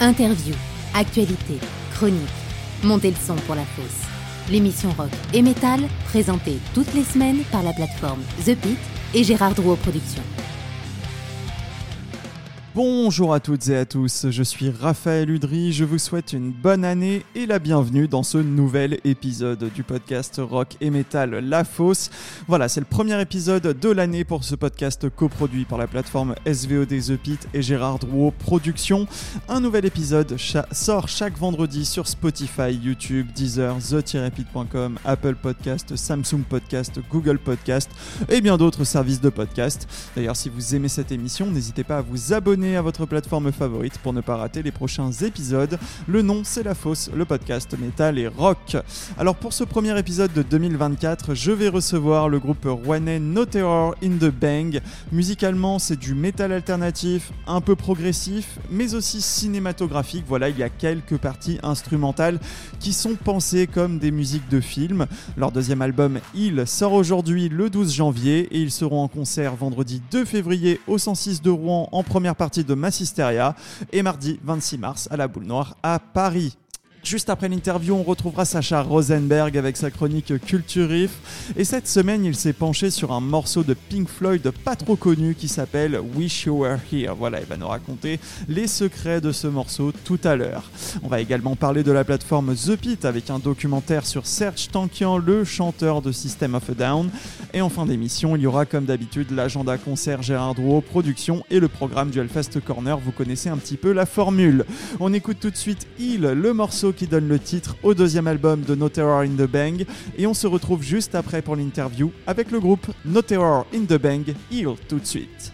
Interview, actualité, chronique. Montez le son pour la fosse. L'émission rock et métal, présentée toutes les semaines par la plateforme The Pit et Gérard Drouot Productions. Bonjour à toutes et à tous, je suis Raphaël Udry, je vous souhaite une bonne année et la bienvenue dans ce nouvel épisode du podcast Rock et Metal La Fosse. Voilà, c'est le premier épisode de l'année pour ce podcast coproduit par la plateforme SVOD The Pit et Gérard Drouot Productions. Un nouvel épisode sort chaque vendredi sur Spotify, YouTube, Deezer, the-pit.com, Apple Podcast, Samsung Podcast, Google Podcast et bien d'autres services de podcast. D'ailleurs, si vous aimez cette émission, n'hésitez pas à vous abonner à votre plateforme favorite pour ne pas rater les prochains épisodes. Le nom, c'est La Fosse, le podcast métal et rock. Alors pour ce premier épisode de 2024, je vais recevoir le groupe rouennais No Terror in the Bang. Musicalement, c'est du métal alternatif, un peu progressif, mais aussi cinématographique. Voilà, il y a quelques parties instrumentales qui sont pensées comme des musiques de film. Leur deuxième album, Il, sort aujourd'hui le 12 janvier et ils seront en concert vendredi 2 février au 106 de Rouen en première partie de Massisteria et mardi 26 mars à la Boule Noire à Paris. Juste après l'interview, on retrouvera Sacha Rosenberg avec sa chronique Culture Riff. Et cette semaine, il s'est penché sur un morceau de Pink Floyd pas trop connu qui s'appelle Wish You Were Here. Voilà, il va nous raconter les secrets de ce morceau tout à l'heure. On va également parler de la plateforme The Pit avec un documentaire sur Serge Tankian, le chanteur de System of a Down. Et en fin d'émission, il y aura comme d'habitude l'agenda concert Gérard Drouot, production et le programme du Hellfest Corner. Vous connaissez un petit peu la formule. On écoute tout de suite Il, le morceau qui donne le titre au deuxième album de No Terror in the Bang. Et on se retrouve juste après pour l'interview avec le groupe No Terror in the Bang, Heal tout de suite.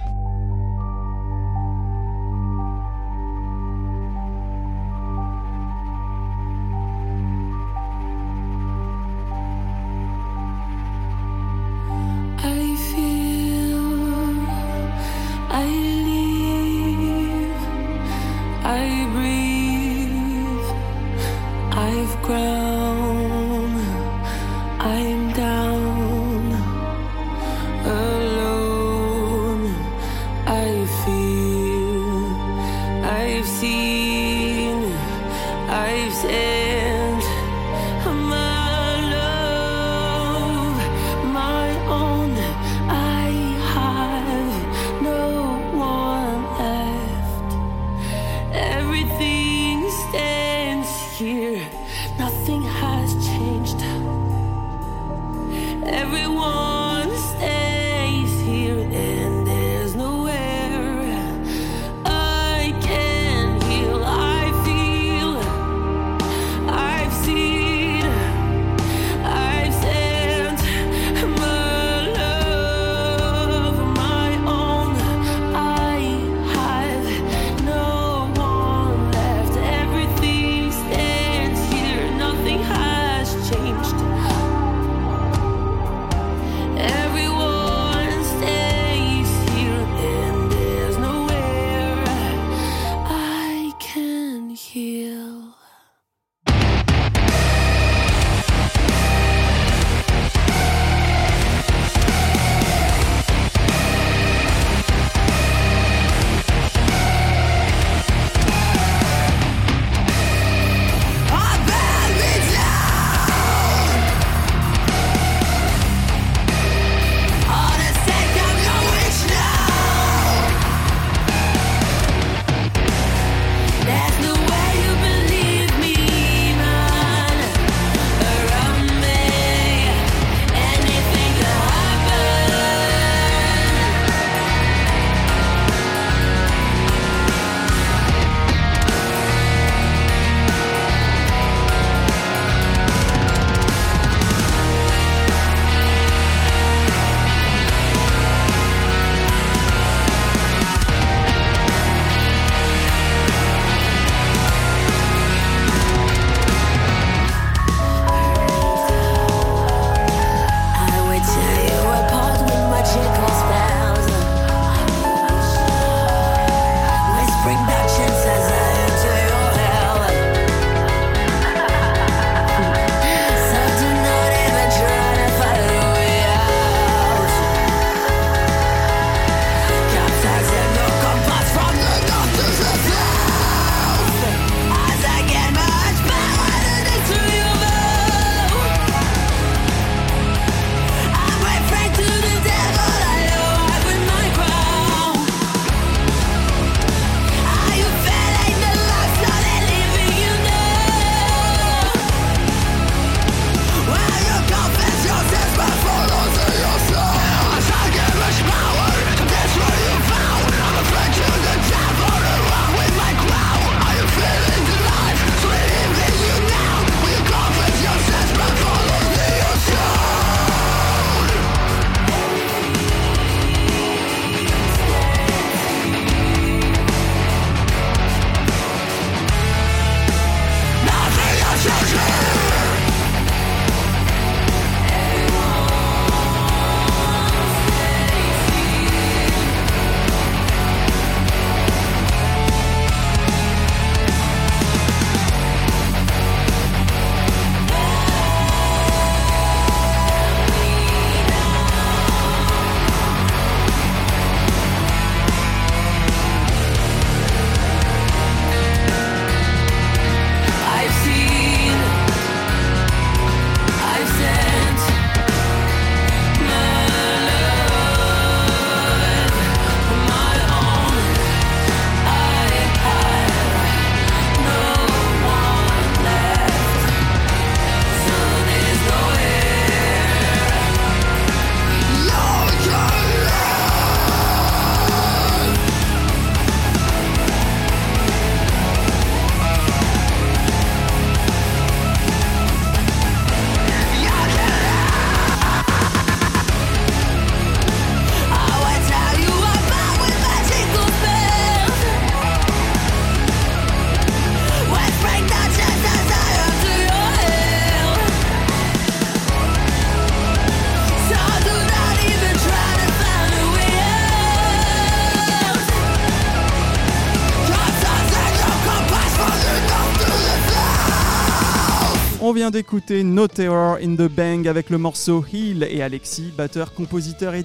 On vient d'écouter No Terror in the Bang avec le morceau Heal et Alexis, batteur, compositeur et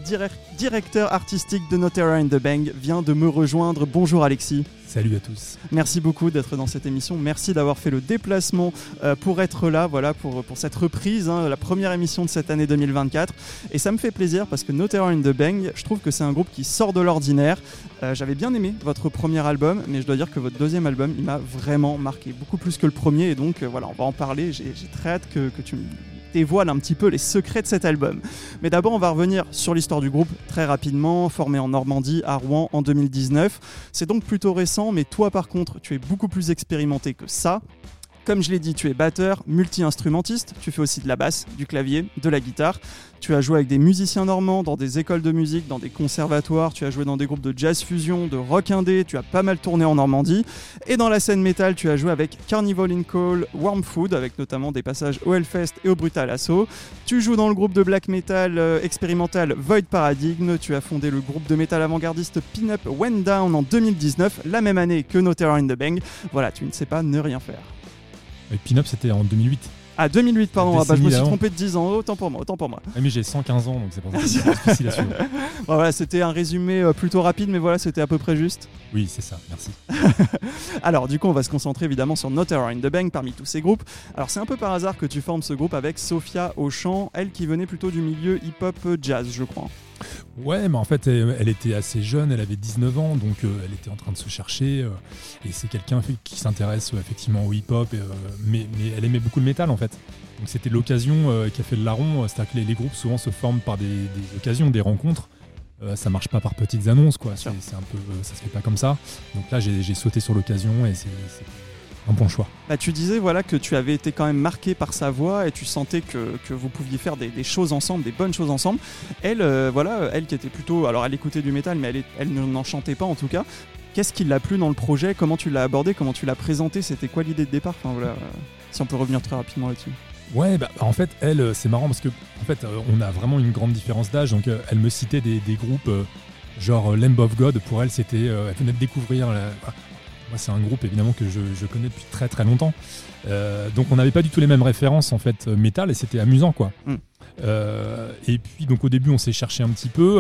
directeur artistique de No Terror in the Bang, vient de me rejoindre. Bonjour Alexis. Salut à tous. Merci beaucoup d'être dans cette émission. Merci d'avoir fait le déplacement euh, pour être là, voilà, pour, pour cette reprise, hein, la première émission de cette année 2024. Et ça me fait plaisir parce que No Terror in the Bang, je trouve que c'est un groupe qui sort de l'ordinaire. Euh, j'avais bien aimé votre premier album, mais je dois dire que votre deuxième album, il m'a vraiment marqué, beaucoup plus que le premier. Et donc euh, voilà, on va en parler. J'ai très hâte que, que tu me dévoile un petit peu les secrets de cet album. Mais d'abord, on va revenir sur l'histoire du groupe très rapidement, formé en Normandie, à Rouen en 2019. C'est donc plutôt récent, mais toi par contre, tu es beaucoup plus expérimenté que ça. Comme je l'ai dit, tu es batteur, multi-instrumentiste, tu fais aussi de la basse, du clavier, de la guitare. Tu as joué avec des musiciens normands dans des écoles de musique, dans des conservatoires, tu as joué dans des groupes de jazz fusion, de rock indé, tu as pas mal tourné en Normandie. Et dans la scène métal, tu as joué avec Carnival in Call, Warm Food, avec notamment des passages au Hellfest et au Brutal Assault. Tu joues dans le groupe de black metal euh, expérimental Void Paradigm, tu as fondé le groupe de métal avant-gardiste Pin-Up Went Down en 2019, la même année que No Terror in the Bang. Voilà, tu ne sais pas ne rien faire. Et Pin-Up, c'était en 2008. Ah, 2008, pardon. Ah, bah, je me suis trompé de 10 ans. Autant pour moi, autant pour moi. Ah, mais j'ai 115 ans, donc c'est pas difficile à suivre. voilà, c'était un résumé euh, plutôt rapide, mais voilà, c'était à peu près juste. Oui, c'est ça, merci. Alors, du coup, on va se concentrer évidemment sur No Terror in the Bank parmi tous ces groupes. Alors, c'est un peu par hasard que tu formes ce groupe avec Sophia Auchan, elle qui venait plutôt du milieu hip-hop jazz, je crois. Ouais, mais en fait, elle, était assez jeune, elle avait 19 ans, donc euh, elle était en train de se chercher. Euh, et c'est quelqu'un qui s'intéresse euh, effectivement au hip-hop, mais, elle aimait beaucoup le métal en fait. Donc c'était l'occasion qui a fait le larron. C'est-à-dire que les, groupes souvent se forment par des, occasions, des rencontres. ça marche pas par petites annonces, quoi. C'est un peu, ça se fait pas comme ça. Donc là, j'ai sauté sur l'occasion et c'est un bon choix. Bah, tu disais voilà, que tu avais été quand même marqué par sa voix et tu sentais que, que vous pouviez faire des, des, choses ensemble, des bonnes choses ensemble. Elle, euh, voilà, elle qui était plutôt. Alors elle écoutait du métal, mais elle, elle n'en chantait pas en tout cas. Qu'est-ce qui l'a plu dans le projet? Comment tu l'as abordé? Comment tu l'as présenté? C'était quoi l'idée de départ? Enfin, voilà, Si on peut revenir très rapidement là-dessus. Ouais, bah, en fait, elle, euh, c'est marrant parce que en fait, euh, on a vraiment une grande différence d'âge. Donc, elle me citait des, des groupes genre Lamb of God. Pour elle, c'était, elle venait de découvrir. Moi, c'est un groupe évidemment que je, connais depuis très très longtemps. Euh, donc, on n'avait pas du tout les mêmes références en fait euh, métal et c'était amusant quoi. Mm. Euh, et puis donc au début on s'est cherché un petit peu.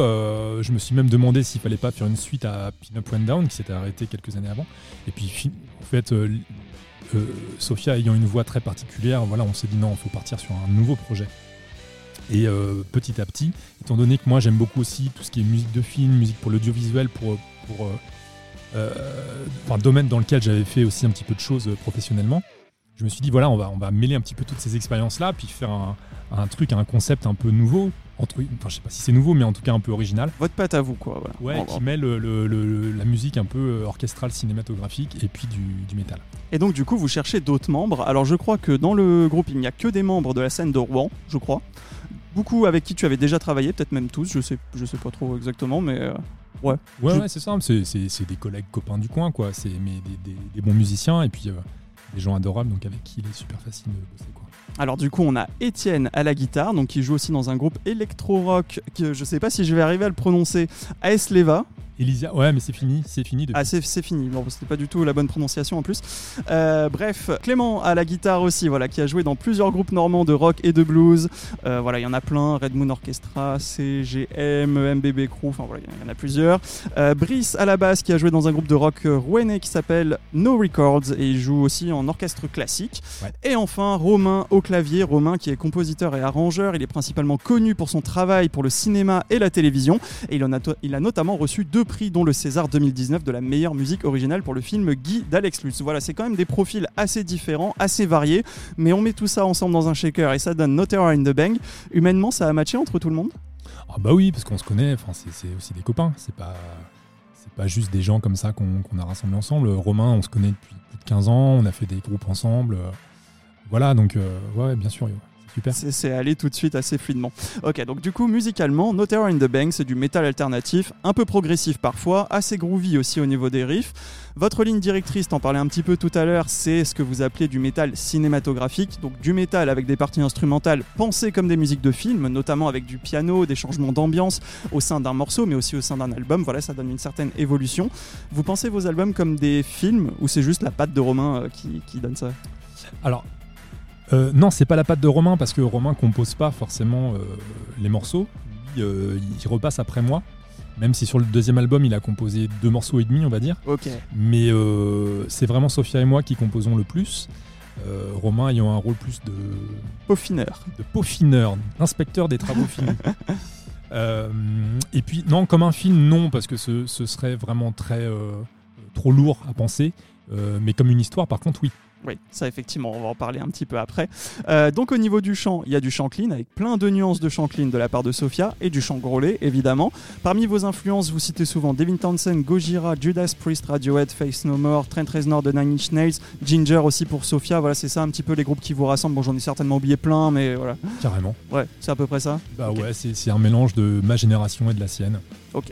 je me suis même demandé s'il fallait pas faire une suite à Pin Up One Down qui s'était arrêté quelques années avant. Et puis en fait Sophia ayant une voix très particulière, voilà on s'est dit non il faut partir sur un nouveau projet. Et petit à petit, étant donné que moi j'aime beaucoup aussi tout ce qui est musique de film, musique pour l'audiovisuel, pour, pour enfin, domaine dans lequel j'avais fait aussi un petit peu de choses euh, professionnellement. Je me suis dit, voilà, on va, on va mêler un petit peu toutes ces expériences-là, puis faire un, un truc, un concept un peu nouveau, entre, enfin je sais pas si c'est nouveau, mais en tout cas un peu original. Votre patte à vous, quoi. Ouais, qui mêle le, la musique un peu euh, orchestrale, cinématographique, et puis du, du, métal. Et donc du coup, vous cherchez d'autres membres. Alors je crois que dans le groupe, il n'y a que des membres de la scène de Rouen, je crois. Beaucoup avec qui tu avais déjà travaillé, peut-être même tous, je sais, je sais pas trop exactement, mais Ouais. Ouais, c'est simple. C'est des collègues copains du coin, quoi. C'est des, des, bons musiciens et puis euh, des gens adorables, donc avec qui il est super facile de bosser, quoi. Alors du coup, on a Étienne à la guitare, donc qui joue aussi dans un groupe électro-rock que je sais pas si je vais arriver à le prononcer, AS Leva. Elysia, ouais, mais c'est fini, c'est fini. Ah, c'est, fini. Bon, c'était pas du tout la bonne prononciation en plus. Euh, bref, Clément à la guitare aussi, voilà, qui a joué dans plusieurs groupes normands de rock et de blues. Euh, voilà, il y en a plein Red Moon Orchestra, CGM, MBB Crew, enfin voilà, il y en a plusieurs. Euh, Brice à la basse, qui a joué dans un groupe de rock rouennais qui s'appelle No Records et il joue aussi en orchestre classique. Et enfin, Romain au clavier. Romain qui est compositeur et arrangeur. Il est principalement connu pour son travail pour le cinéma et la télévision. Et il, en a, il a notamment reçu deux prix, dont le César 2019 de la meilleure musique originale pour le film Guy d'Alex Lutz. Voilà, c'est quand même des profils assez différents, assez variés, mais on met tout ça ensemble dans un shaker et ça donne No Terror in the Bang. Humainement, ça a matché entre tout le monde? Ah bah oui, parce qu'on se connaît, enfin, c'est aussi des copains, c'est pas pas juste des gens comme ça qu'on a rassemblés ensemble. Romain, on se connaît depuis plus de 15 ans, on a fait des groupes ensemble. Voilà, donc euh, ouais, bien sûr. C'est allé tout de suite assez fluidement. Ok, donc du coup, musicalement, No Terror in the Bank, c'est du métal alternatif, un peu progressif parfois, assez groovy aussi au niveau des riffs. Votre ligne directrice, t'en parlais un petit peu tout à l'heure, c'est ce que vous appelez du métal cinématographique, donc du métal avec des parties instrumentales pensées comme des musiques de film, notamment avec du piano, des changements d'ambiance au sein d'un morceau, mais aussi au sein d'un album. Voilà, ça donne une certaine évolution. Vous pensez vos albums comme des films ou c'est juste la patte de Romain euh, qui, qui donne ça? Alors, Euh, non, c'est pas la patte de Romain parce que Romain compose pas forcément euh, les morceaux. Lui, euh, il repasse après moi. Même si sur le deuxième album, il a composé deux morceaux et demi, on va dire. Mais c'est vraiment Sophia et moi qui composons le plus. Romain ayant un rôle plus de, Peaufineur. de peaufineur, inspecteur des travaux finis. Et puis, non, comme un film, non, parce que ce, ce serait vraiment très trop lourd à penser. Mais comme une histoire, par contre, oui. Oui, ça effectivement, on va en parler un petit peu après. Euh, donc au niveau du chant, il y a du chant clean avec plein de nuances de chant clean de la part de Sophia et du chant grôlé évidemment. Parmi vos influences, vous citez souvent Devin Townsend, Gojira, Judas Priest, Radiohead, Face No More, Trent Reznor de Nine Inch Nails, Ginger aussi pour Sophia. Voilà, c'est ça un petit peu les groupes qui vous rassemblent. Bon, j'en ai certainement oublié plein, mais voilà. Carrément. Ouais, c'est à peu près ça. Bah ouais, c'est un mélange de ma génération et de la sienne. Ok.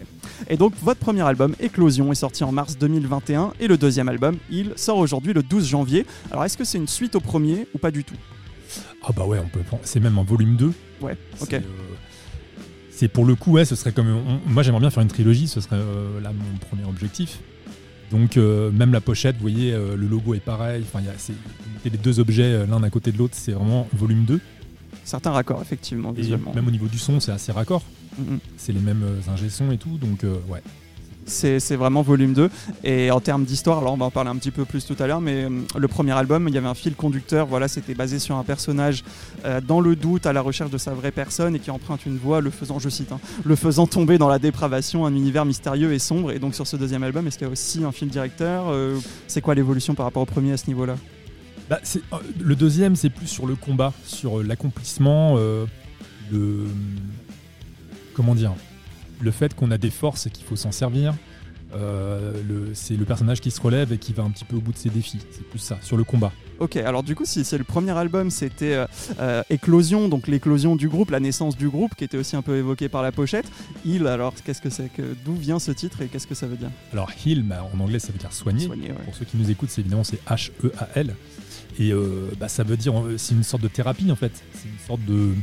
Et donc votre premier album, Éclosion, est sorti en mars 2021 et le deuxième album, il sort aujourd'hui le 12 janvier. Alors est-ce que c'est une suite au premier ou pas du tout? Ah bah ouais, on peut prendre- C'est même un volume 2. Ouais, ok. C'est, euh, C'est pour le coup, ouais, ce serait comme. on- moi, j'aimerais bien faire une trilogie, ce serait euh, là mon premier objectif. Donc, euh, même la pochette, vous voyez, le logo est pareil. Enfin, il y a, c'est- les deux objets l'un à côté de l'autre, c'est vraiment volume 2. Certains raccords, effectivement, Et visuellement. même au niveau du son, c'est assez raccord. Mhm. C'est les mêmes euh, ingé sons et tout. Donc, euh, ouais. C'est vraiment volume 2. Et en termes d'histoire, alors on va en parler un petit peu plus tout à l'heure, mais euh, le premier album, il y avait un fil conducteur. Voilà, c'était basé sur un personnage euh, dans le doute, à la recherche de sa vraie personne et qui emprunte une voie, le faisant, je cite, hein, le faisant tomber dans la dépravation, un univers mystérieux et sombre. Et donc sur ce deuxième album, est-ce qu'il y a aussi un fil directeur C'est quoi l'évolution par rapport au premier à ce niveau-là? Bah, le deuxième, c'est plus sur le combat, sur l'accomplissement, le. Comment dire Le fait qu'on a des forces et qu'il faut s'en servir. Euh, c'est le personnage qui se relève et qui va un petit peu au bout de ses défis. C'est plus ça, sur le combat. Ok, alors du coup, si c'est le premier album, c'était euh, euh, Éclosion, donc l'éclosion du groupe, la naissance du groupe, qui était aussi un peu évoqué par la pochette. Il, alors, qu'est-ce que c'est que D'où vient ce titre et qu'est-ce que ça veut dire? Alors, heal, bah, en anglais, ça veut dire soigner. Soigner, ouais. Pour ceux qui nous écoutent, c'est évidemment c'est H-E-A-L. Et euh, bah, ça veut dire, c'est une sorte de thérapie en fait. C'est une sorte de.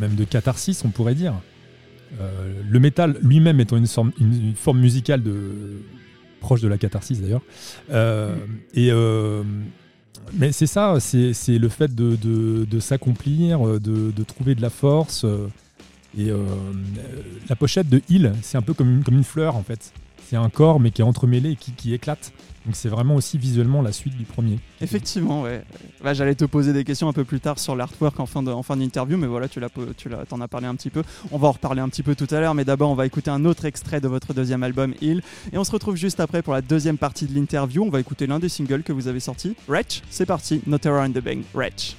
même de catharsis, on pourrait dire. Euh, le métal lui-même étant une, forme musicale de, proche de la catharsis d'ailleurs. Euh, Et. euh, mais c'est ça, c'est le fait de, s'accomplir, de, trouver de la force. Et la pochette de Hill, c'est un peu comme une fleur en fait. C'est un corps mais qui est entremêlé et qui, qui éclate. Donc c'est vraiment aussi visuellement la suite du premier. Effectivement, ouais. Bah, J'allais te poser des questions un peu plus tard sur l'artwork en fin de- en fin d'interview, mais voilà, tu l'as, tu l'as, as parlé un petit peu. On va en reparler un petit peu tout à l'heure, mais d'abord, on va écouter un autre extrait de votre deuxième album, Hill, et on se retrouve juste après pour la deuxième partie de l'interview. On va écouter l'un des singles que vous avez sortis, Wretch. C'est parti, No in the Bang, Wretch.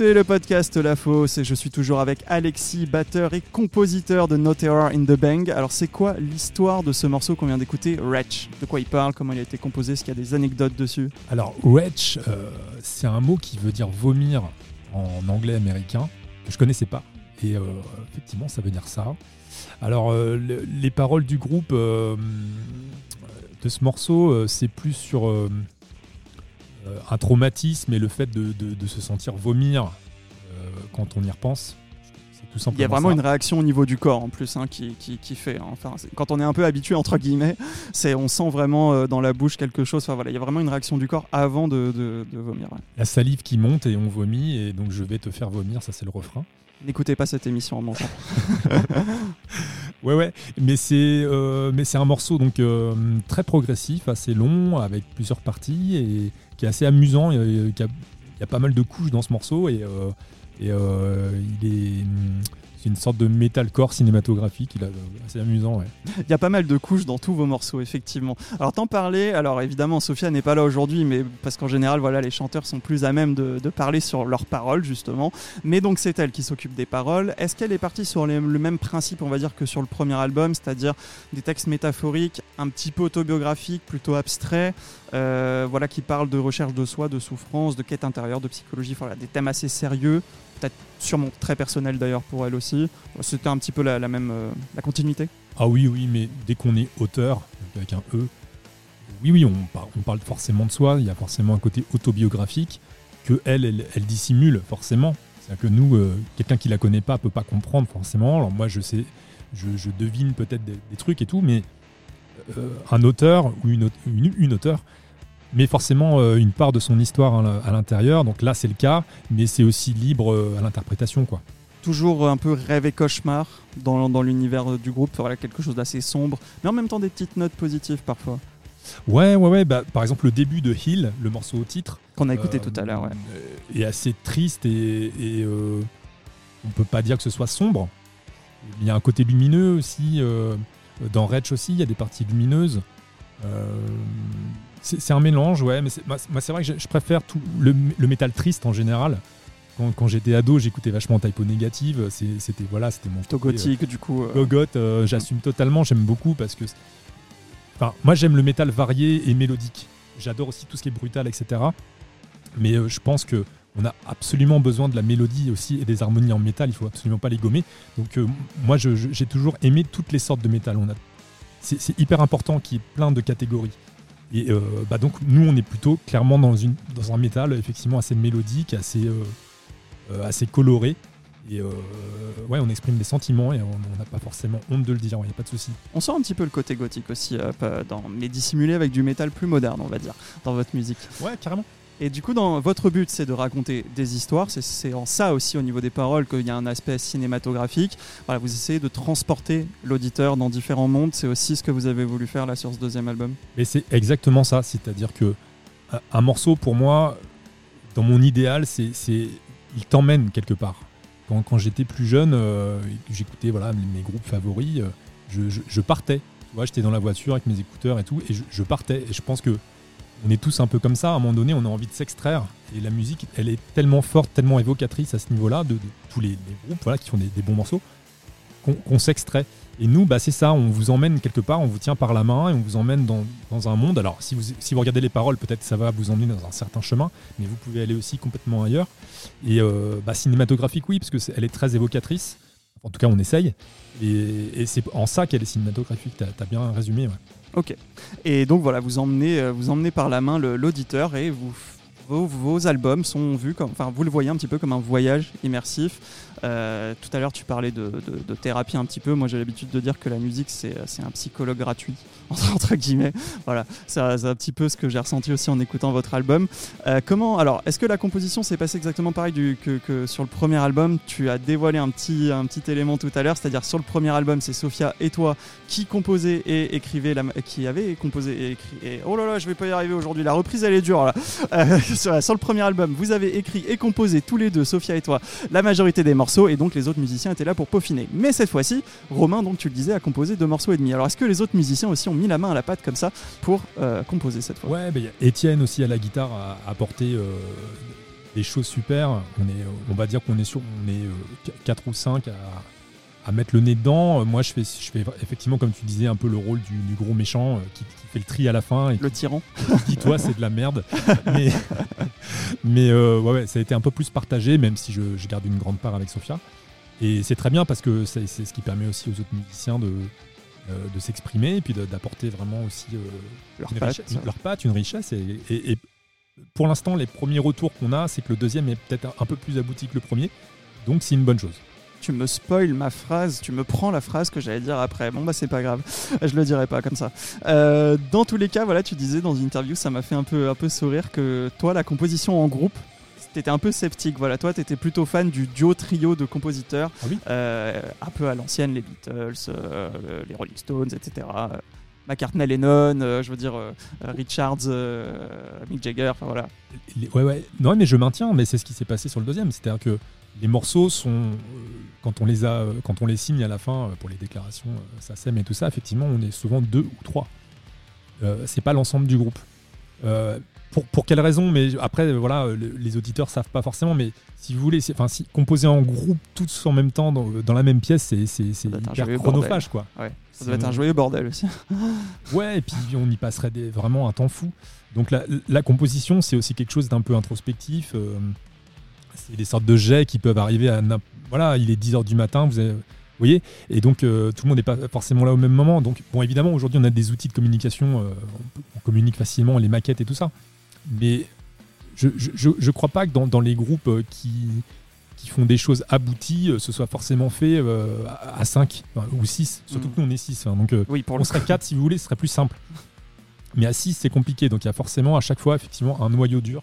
Écoutez le podcast La Fosse et je suis toujours avec Alexis, batteur et compositeur de No Terror in the Bang. Alors c'est quoi l'histoire de ce morceau qu'on vient d'écouter, Wretch? De quoi il parle? Comment il a été composé? Est-ce qu'il y a des anecdotes dessus? Alors, wretch, euh, c'est un mot qui veut dire vomir en anglais américain, que je connaissais pas. Et euh, effectivement, ça veut dire ça. Alors, euh, le- les paroles du groupe de ce morceau, c'est plus sur un traumatisme et le fait de, de- de se sentir vomir euh, quand on y repense. Tout Il y a vraiment ça. une réaction au niveau du corps en plus hein, qui, qui, qui fait. hein. Enfin, quand on est un peu habitué entre guillemets, c'est on sent vraiment euh, dans la bouche quelque chose. Enfin voilà, il y a vraiment une réaction du corps avant de, de, de vomir. ouais. La salive qui monte et on vomit, et donc je vais te faire vomir, ça c'est le refrain. N'écoutez pas cette émission en mangeant. Ouais, ouais, mais c'est euh, mais c'est un morceau donc euh, très progressif, assez long, avec plusieurs parties et qui est assez amusant. et, et qui a- Il y a pas mal de couches dans ce morceau et, euh, euh, il est c'est une sorte de metalcore cinématographique. Il est assez amusant. Il y a pas mal de couches dans tous vos morceaux, effectivement. Alors, t'en parlais, alors évidemment, Sophia n'est pas là aujourd'hui, mais parce qu'en général, voilà, les chanteurs sont plus à même de, parler sur leurs paroles, justement. Mais donc, c'est elle qui s'occupe des paroles. Est-ce qu'elle est partie sur le même principe, on va dire, que sur le premier album, c'est-à-dire des textes métaphoriques, un petit peu autobiographiques, plutôt abstraits, euh, voilà, qui parlent de recherche de soi, de souffrance, de quête intérieure, de psychologie, des thèmes assez sérieux, peut-être sûrement très personnels d'ailleurs pour elle aussi. C'était un petit peu la, même, euh, la continuité. Ah oui, oui, mais dès qu'on est auteur, avec un E, oui, oui, on, par- on parle forcément de soi, il y a forcément un côté autobiographique que elle, elle, dissimule forcément. C'est-à-dire que nous, euh, quelqu'un qui la connaît pas peut pas comprendre forcément. Alors moi, je sais, je, devine peut-être des, trucs et tout, mais euh, un auteur ou une, une, une auteure mais forcément euh, une part de son histoire à l'in- à l'intérieur. Donc là, c'est le cas, mais c'est aussi libre euh, à l'interprétation, quoi. Toujours un peu rêve et cauchemar dans, dans l'univers du groupe, voilà, quelque chose d'assez sombre, mais en même temps des petites notes positives parfois, Ouais, ouais, ouais. Bah, par exemple, le début de Hill, le morceau au titre, qu'on a écouté euh, tout à l'heure. Ouais. est assez triste et, et, euh, on peut pas dire que ce soit sombre. Il y a un côté lumineux aussi. euh, dans Wretch aussi, il y a des parties lumineuses. Euh, c'est un mélange, ouais, mais c'est moi, c'est vrai que je, préfère tout le, le métal triste en général. Quand, quand j'étais ado, j'écoutais vachement Typo Négative. C'était voilà, c'était mon euh, gothique, du coup. euh, Gogoth, euh, j'assume totalement, j'aime beaucoup parce que. Enfin, moi j'aime le métal varié et mélodique. J'adore aussi tout ce qui est brutal, etc. Mais euh, je pense que on a absolument besoin de la mélodie aussi et des harmonies en métal, il faut absolument pas les gommer. Donc euh, moi j'ai toujours aimé toutes les sortes de métal. On a... C'est hyper important qu'il y ait plein de catégories. Et euh, bah donc nous on est plutôt clairement dans, une, dans un métal effectivement assez mélodique, assez, euh, euh, assez coloré. Et euh, ouais, on exprime des sentiments et on n'a pas forcément honte de le dire, il n'y a pas de souci. On sent un petit peu le côté gothique aussi, dans, mais dissimulé avec du métal plus moderne, on va dire, dans votre musique. Ouais, carrément. Et du coup, dans votre but, c'est de raconter des histoires. C'est- en ça aussi, au niveau des paroles, qu'il y a un aspect cinématographique. Voilà, vous essayez de transporter l'auditeur dans différents mondes. C'est aussi ce que vous avez voulu faire là sur ce deuxième album. Mais c'est exactement ça, c'est-à-dire que un- un morceau pour moi, dans mon idéal, c'est, il t'emmène quelque part. Quand, j'étais plus jeune, euh, j'écoutais voilà mes groupes favoris, euh, je partais. Tu vois, j'étais dans la voiture avec mes écouteurs et tout, et je, je partais. Et je pense que on est tous un peu comme ça. À un moment donné, on a envie de s'extraire. Et la musique, elle est tellement forte, tellement évocatrice à ce niveau-là, de, tous les, groupes voilà, qui font des, bons morceaux, qu'on, s'extrait. Et nous, bah, c'est ça, on vous emmène quelque part, on vous tient par la main et on vous emmène dans, un monde. Alors, si vous, regardez les paroles, peut-être ça va vous emmener dans un certain chemin, mais vous pouvez aller aussi complètement ailleurs. Et euh, bah, cinématographique, oui, parce qu'elle est très évocatrice. En tout cas, on essaye. Et, c'est en ça qu'elle est cinématographique. T'as as bien résumé. ouais. Ok. Et donc voilà, vous emmenez, euh, vous emmenez par la main l'auditeur et vous, vos, vos albums sont vus comme, enfin vous le voyez un petit peu comme un voyage immersif. Euh, tout à l'heure tu parlais de, thérapie un petit peu. Moi j'ai l'habitude de dire que la musique c'est c'est un psychologue gratuit entre, guillemets. Voilà, c'est un petit peu ce que j'ai ressenti aussi en écoutant votre album. Euh, comment alors Est-ce que la composition s'est passée exactement pareil que, sur le premier album? Tu as dévoilé un petit un petit élément tout à l'heure, c'est-à-dire sur le premier album c'est Sophia et toi qui composait et écrivait la, qui avait composé et écrit et oh là là je vais pas y arriver aujourd'hui la reprise elle est dure Euh, sur, sur le premier album vous avez écrit et composé tous les deux Sophia et toi la majorité des morceaux et donc les autres musiciens étaient là pour peaufiner. Mais cette fois-ci Romain donc tu le disais a composé deux morceaux et demi. Alors est-ce que les autres musiciens aussi ont mis la main à la pâte comme ça pour euh, composer cette fois? Ouais, a Étienne aussi à la guitare a apporté euh, des choses super. On est, on va dire qu'on est sur, on est 4 ou 5 à, à mettre le nez dedans. Euh, Moi, je fais, je fais effectivement, comme tu disais, un peu le rôle du, du gros méchant euh, qui, qui fait le tri à la fin et le tyran qui dit toi c'est de la merde. mais mais euh, ouais, ouais, ça a été un peu plus partagé, même si je, je garde une grande part avec Sofia. Et c'est très bien parce que c'est ce qui permet aussi aux autres musiciens de, euh, de s'exprimer et puis d'apporter vraiment aussi leur une patte richesse- leur patte, une richesse. Et, et- et pour l'instant, les premiers retours qu'on a, c'est que le deuxième est peut-être un peu plus abouti que le premier. Donc c'est une bonne chose. Tu me spoil ma phrase, tu me prends la phrase que j'allais dire après. Bon bah c'est pas grave, je le dirai pas comme ça. Euh, dans tous les cas, voilà, tu disais dans une interview, ça m'a fait un peu, un peu sourire que toi, la composition en groupe, t'étais un peu sceptique. Voilà, toi, t'étais plutôt fan du duo trio de compositeurs, Ah oui euh, un peu à l'ancienne, les Beatles, euh, les Rolling Stones, etc. McCartney, Lennon, euh, je veux dire Richards, Mick Jagger, enfin voilà. Ouais, ouais. Non, mais je maintiens, mais c'est ce qui s'est passé sur le deuxième. C'est-à-dire que les morceaux sont, euh, quand on les a, euh, quand on les signe à la fin euh, pour les déclarations, ça sème et tout ça, effectivement, on est souvent deux ou trois. Euh, c'est pas l'ensemble du groupe. Euh, pour, pour quelle raison? Mais après, voilà, le- les auditeurs savent pas forcément. Mais si vous voulez, enfin, si composer en groupe tous en même temps dans, dans la même pièce, c'est hyper chronophage, quoi. Ouais, ça doit être un un- joyeux bordel aussi. Ouais, et puis on y passerait des- vraiment un temps fou. Donc la, la composition, c'est aussi quelque chose d'un peu introspectif. euh, c'est des sortes de jets qui peuvent arriver à... Voilà, il est 10h du matin, vous, avez- vous voyez Et donc euh, tout le monde n'est pas forcément là au même moment. Donc bon, évidemment, aujourd'hui, on a des outils de communication, euh, on, communique facilement, les maquettes et tout ça. Mais je je, je- je crois pas que dans, dans les groupes euh, qui qui font des choses abouties, ce soit forcément fait euh, à 5 ou 6. Surtout Mm. que nous, on est 6. donc euh, Oui, pour on serait 4 si vous voulez, ce serait plus simple. Mais à 6, c'est compliqué. Donc il y a forcément à chaque fois effectivement un noyau dur.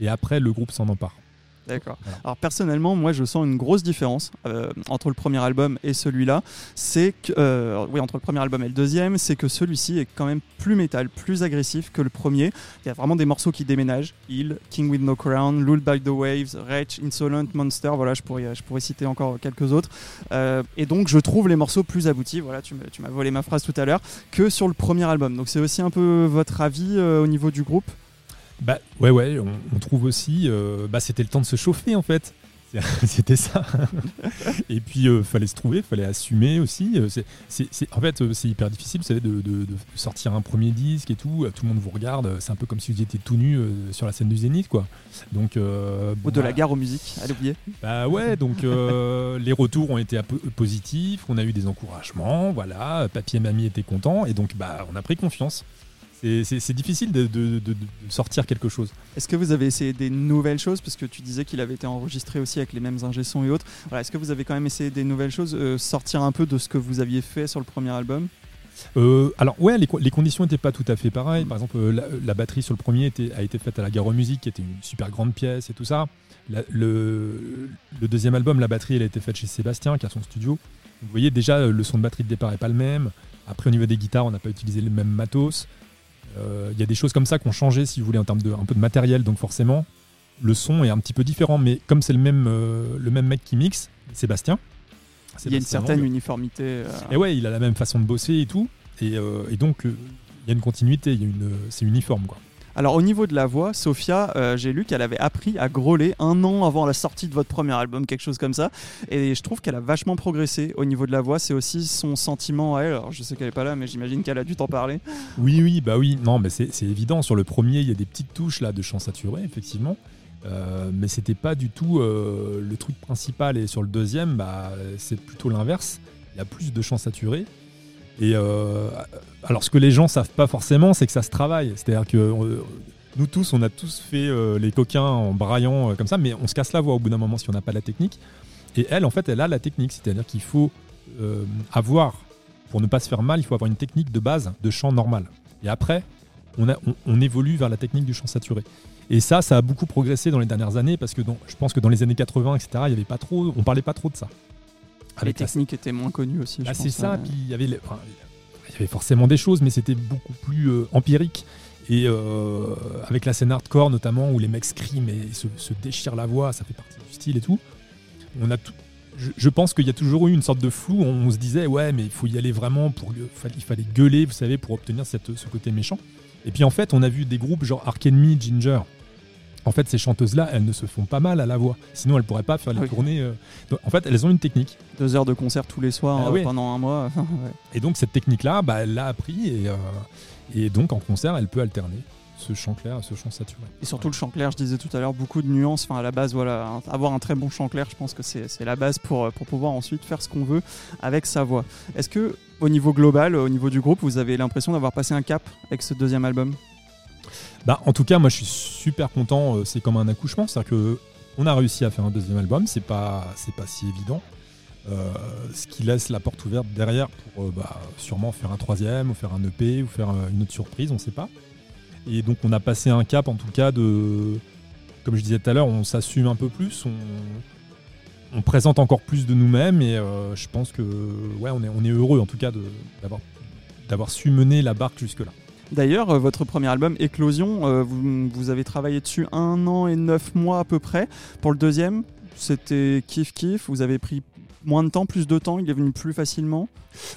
Et après, le groupe s'en empare. D'accord. Voilà. Alors personnellement, moi, je sens une grosse différence euh, entre le premier album et celui-là. C'est que, euh, oui, entre le premier album et le deuxième, c'est que celui-ci est quand même plus métal, plus agressif que le premier. Il y a vraiment des morceaux qui déménagent. Hill, King with No Crown, Lulled by the Waves, Wretch, Insolent, Monster. Voilà, je pourrais, je pourrais citer encore quelques autres. Euh, et donc, je trouve les morceaux plus aboutis. Voilà, tu m'as volé ma phrase tout à l'heure que sur le premier album. Donc, c'est aussi un peu votre avis au niveau du groupe? Bah ouais, ouais, on, on trouve aussi. euh, bah c'était le temps de se chauffer en fait. C'était ça. Et puis euh, fallait se trouver, fallait assumer aussi. Euh, c'est- c'est- c'est- en fait, c'est hyper difficile, vous savez, de, de- de sortir un premier disque et tout. Tout le monde vous regarde. C'est un peu comme si vous étiez tout nu sur la scène du Zénith, quoi. Donc euh, bon, de la bah, gare aux musiques, allez oublier. Bah ouais, donc euh, les retours ont été positifs, on a eu des encouragements, voilà, papy et mamie étaient contents, et donc bah on a pris confiance. C'est- difficile de, de- de- de sortir quelque chose. Est-ce que vous avez essayé des nouvelles choses? Parce que tu disais qu'il avait été enregistré aussi avec les mêmes ingé-sons et autres. Voilà, Est-ce que vous avez quand même essayé des nouvelles choses euh, Sortir un peu de ce que vous aviez fait sur le premier album? Euh, alors ouais, les, co- les conditions n'étaient pas tout à fait pareilles. Par exemple, euh, la, la batterie sur le premier était, a été faite à la Gare aux Musiques, qui était une super grande pièce et tout ça. La- le, le deuxième album, la batterie, elle a été faite chez Sébastien, qui a son studio. Vous voyez déjà, le son de batterie de départ est pas le même. Après, au niveau des guitares, on n'a pas utilisé le même matos. Euh, Il y a des choses comme ça qui ont changé, si vous voulez, en termes de un peu de matériel. Donc forcément, le son est un petit peu différent. Mais comme c'est le même, euh, le même mec qui mixe, Sébastien. Il y a une certaine uniformité. euh, et ouais, il a la même façon de bosser et tout. Et, euh, et donc, euh, il y a une continuité, il y a une, c'est uniforme. Quoi. Alors au niveau de la voix, Sophia, euh, j'ai lu qu'elle avait appris à grôler un an avant la sortie de votre premier album, quelque chose comme ça. Et je trouve qu'elle a vachement progressé au niveau de la voix. C'est aussi son sentiment à elle. Alors je sais qu'elle est pas là, mais j'imagine qu'elle a dû t'en parler. Oui, oui, bah oui. Non, mais c'est, évident. Sur le premier, il y a des petites touches là de chant saturé, effectivement. Euh, mais c'était pas du tout euh, le truc principal. Et sur le deuxième, bah, c'est plutôt l'inverse. Il y a plus de chants saturés. Et euh, alors, ce que les gens savent pas forcément, c'est que ça se travaille. C'est-à-dire que euh, nous tous, on a tous fait euh, les coquins en braillant comme ça, mais on se casse la voix au bout d'un moment si on n'a pas la technique. Et elle, en fait, elle a la technique. C'est-à-dire qu'il faut avoir, pour ne pas se faire mal, il faut avoir une technique de base de chant normal. Et après, on, évolue vers la technique du chant saturé. Et ça, ça a beaucoup progressé dans les dernières années parce que je pense que dans les années 80, etc., il y avait pas trop, on parlait pas trop de ça. Les la- techniques étaient moins connues aussi. bah, c'est ça, hein. puis il y avait, les- enfin, il y avait forcément des choses, mais c'était beaucoup plus euh, empirique. Et euh, avec la scène hardcore notamment, où les mecs screament et se, se déchirent la voix, ça fait partie du style et tout. On a tout- je, je pense qu'il y a toujours eu une sorte de flou. On, se disait, ouais, mais il faut y aller vraiment pour. Il fallait gueuler, vous savez, pour obtenir cette, ce côté méchant. Et puis en fait, on a vu des groupes genre Ark Enemy, Ginger. En fait, ces chanteuses-là, elles ne se font pas mal à la voix. Sinon, elles pourraient pas faire les oui. tournées. euh. Donc, en fait, elles ont une technique. Deux heures de concert tous les soirs Ah euh, pendant un mois. Ouais. Et donc cette technique-là, bah, elle l'a appris et, euh, et donc en concert, elle peut alterner ce chant clair et ce chant saturé. Et surtout le chant clair, je disais tout à l'heure, beaucoup de nuances. Enfin, à la base, voilà, un- avoir un très bon chant clair, je pense que c'est la base pour, pour pouvoir ensuite faire ce qu'on veut avec sa voix. Est-ce que, au niveau global, au niveau du groupe, vous avez l'impression d'avoir passé un cap avec ce deuxième album? Bah, en tout cas, moi je suis super content. euh, C'est comme un accouchement, c'est-à-dire que on a réussi à faire un deuxième album. C'est pas c'est pas si évident. Euh, ce qui laisse la porte ouverte derrière pour euh, bah, sûrement faire un troisième ou faire un EP ou faire une autre surprise, on sait pas. Et donc on a passé un cap en tout cas de, comme je disais tout à l'heure, on s'assume un peu plus, on, présente encore plus de nous-mêmes et je pense que ouais on est, on est heureux en tout cas d'avoir su mener la barque jusque là. D'ailleurs, euh, votre premier album, Éclosion, euh, vous, avez travaillé dessus un an et neuf mois à peu près. Pour le deuxième, c'était kiff kiff. Vous avez pris moins de temps, plus de temps. Il est venu plus facilement.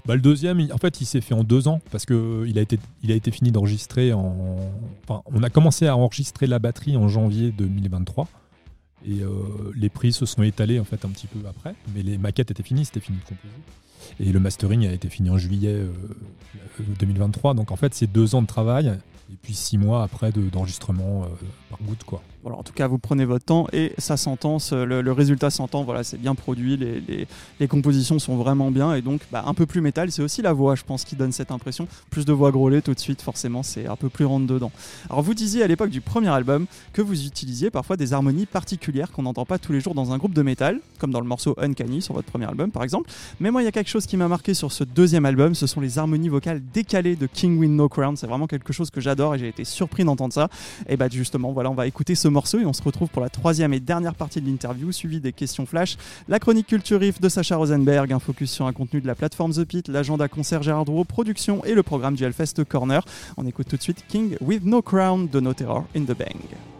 Bah, le deuxième, en fait, il s'est fait en deux ans parce que il a été, fini d'enregistrer en. Enfin, on a commencé à enregistrer la batterie en janvier 2023 et euh, les prises se sont étalées en fait un petit peu après, mais les maquettes étaient finies, c'était fini de composer. Et le mastering a été fini en juillet euh, 2023, donc en fait, c'est deux ans de travail et puis six mois après de- d'enregistrement euh, par goutte quoi. En tout cas, vous prenez votre temps et ça s'entend, le, résultat s'entend. Voilà, c'est bien produit, les, compositions sont vraiment bien et donc bah, un peu plus métal. C'est aussi la voix, je pense, qui donne cette impression. Plus de voix grôlée tout de suite, forcément, c'est un peu plus rentre dedans. Alors, vous disiez à l'époque du premier album que vous utilisiez parfois des harmonies particulières qu'on n'entend pas tous les jours dans un groupe de métal, comme dans le morceau Uncanny sur votre premier album, par exemple. Mais moi, il y a quelque chose qui m'a marqué sur ce deuxième album, ce sont les harmonies vocales décalées de King With No Crown. C'est vraiment quelque chose que j'adore et j'ai été surpris d'entendre ça. Et bah justement, voilà, on va écouter ce morceau et on se retrouve pour la troisième et dernière partie de l'interview, suivie des questions flash, la chronique culture riff de Sacha Rosenberg, un focus sur un contenu de la plateforme The Pit, l'agenda concert Gérard Drouot, production et le programme du Hellfest Corner. On écoute tout de suite King With No Crown de No Terror in the Bang.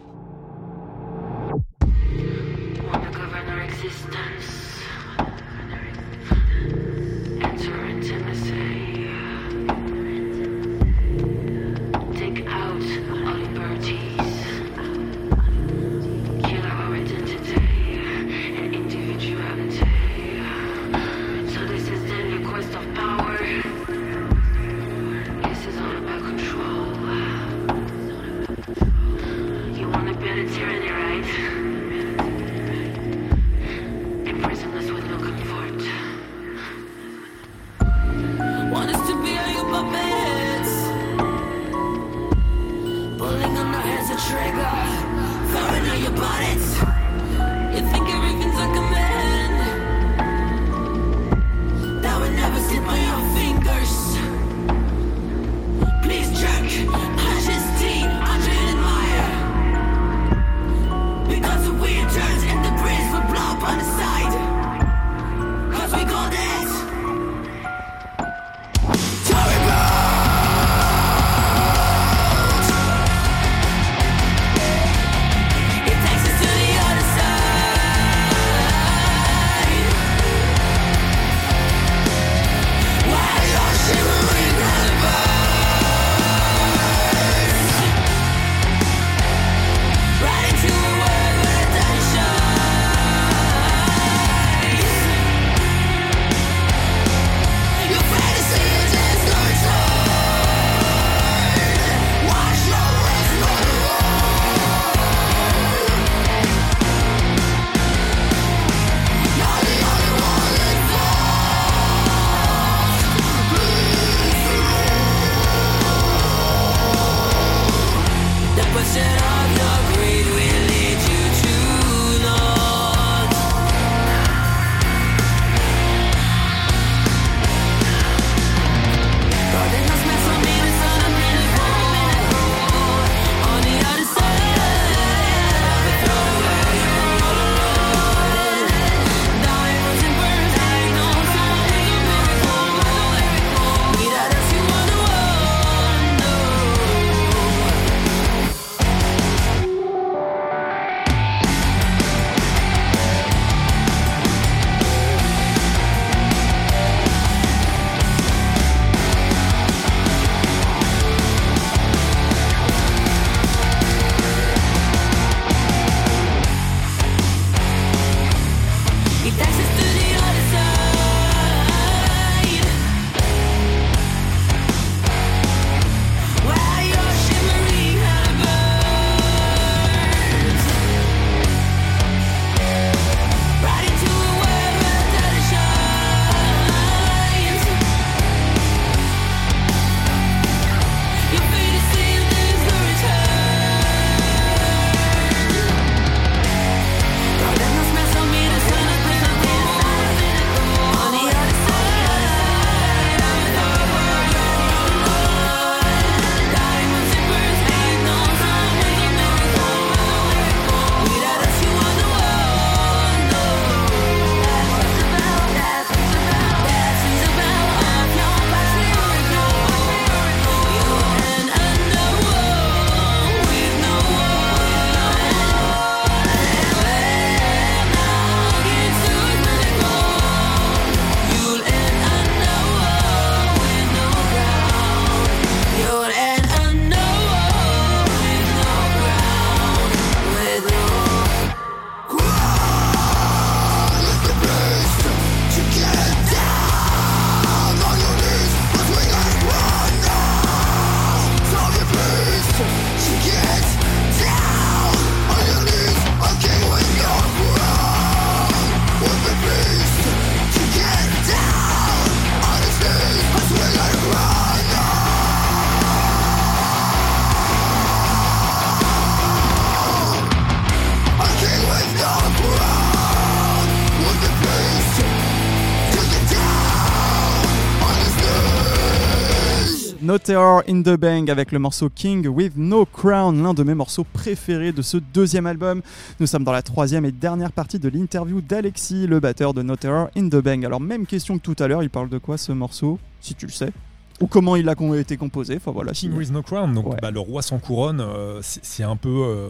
Terror in the Bang avec le morceau King with No Crown, l'un de mes morceaux préférés de ce deuxième album. Nous sommes dans la troisième et dernière partie de l'interview d'Alexis, le batteur de No Terror in the Bang. Alors même question que tout à l'heure, il parle de quoi ce morceau, si tu le sais? Ou comment il a été composé? Enfin voilà. King with no crown, donc Ouais. bah, le roi sans couronne, euh, c'est un peu. euh,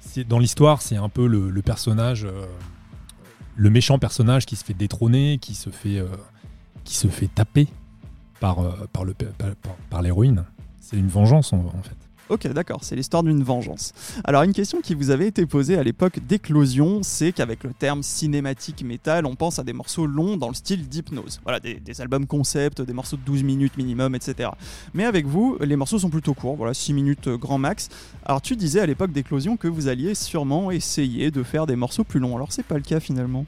c'est- dans l'histoire, c'est un peu le, le personnage, euh, le méchant personnage qui se fait détrôner, qui se fait, qui se fait taper par, euh, par, le, par, l'héroïne. C'est une vengeance en, en fait. Ok, d'accord, c'est l'histoire d'une vengeance. Alors, une question qui vous avait été posée à l'époque d'Éclosion, c'est qu'avec le terme cinématique métal, on pense à des morceaux longs dans le style d'hypnose. Voilà, des, des albums concept, des morceaux de 12 minutes minimum, etc. Mais avec vous, les morceaux sont plutôt courts, voilà, 6 minutes euh, grand max. Alors, tu disais à l'époque d'Éclosion que vous alliez sûrement essayer de faire des morceaux plus longs. Alors, c'est pas le cas finalement.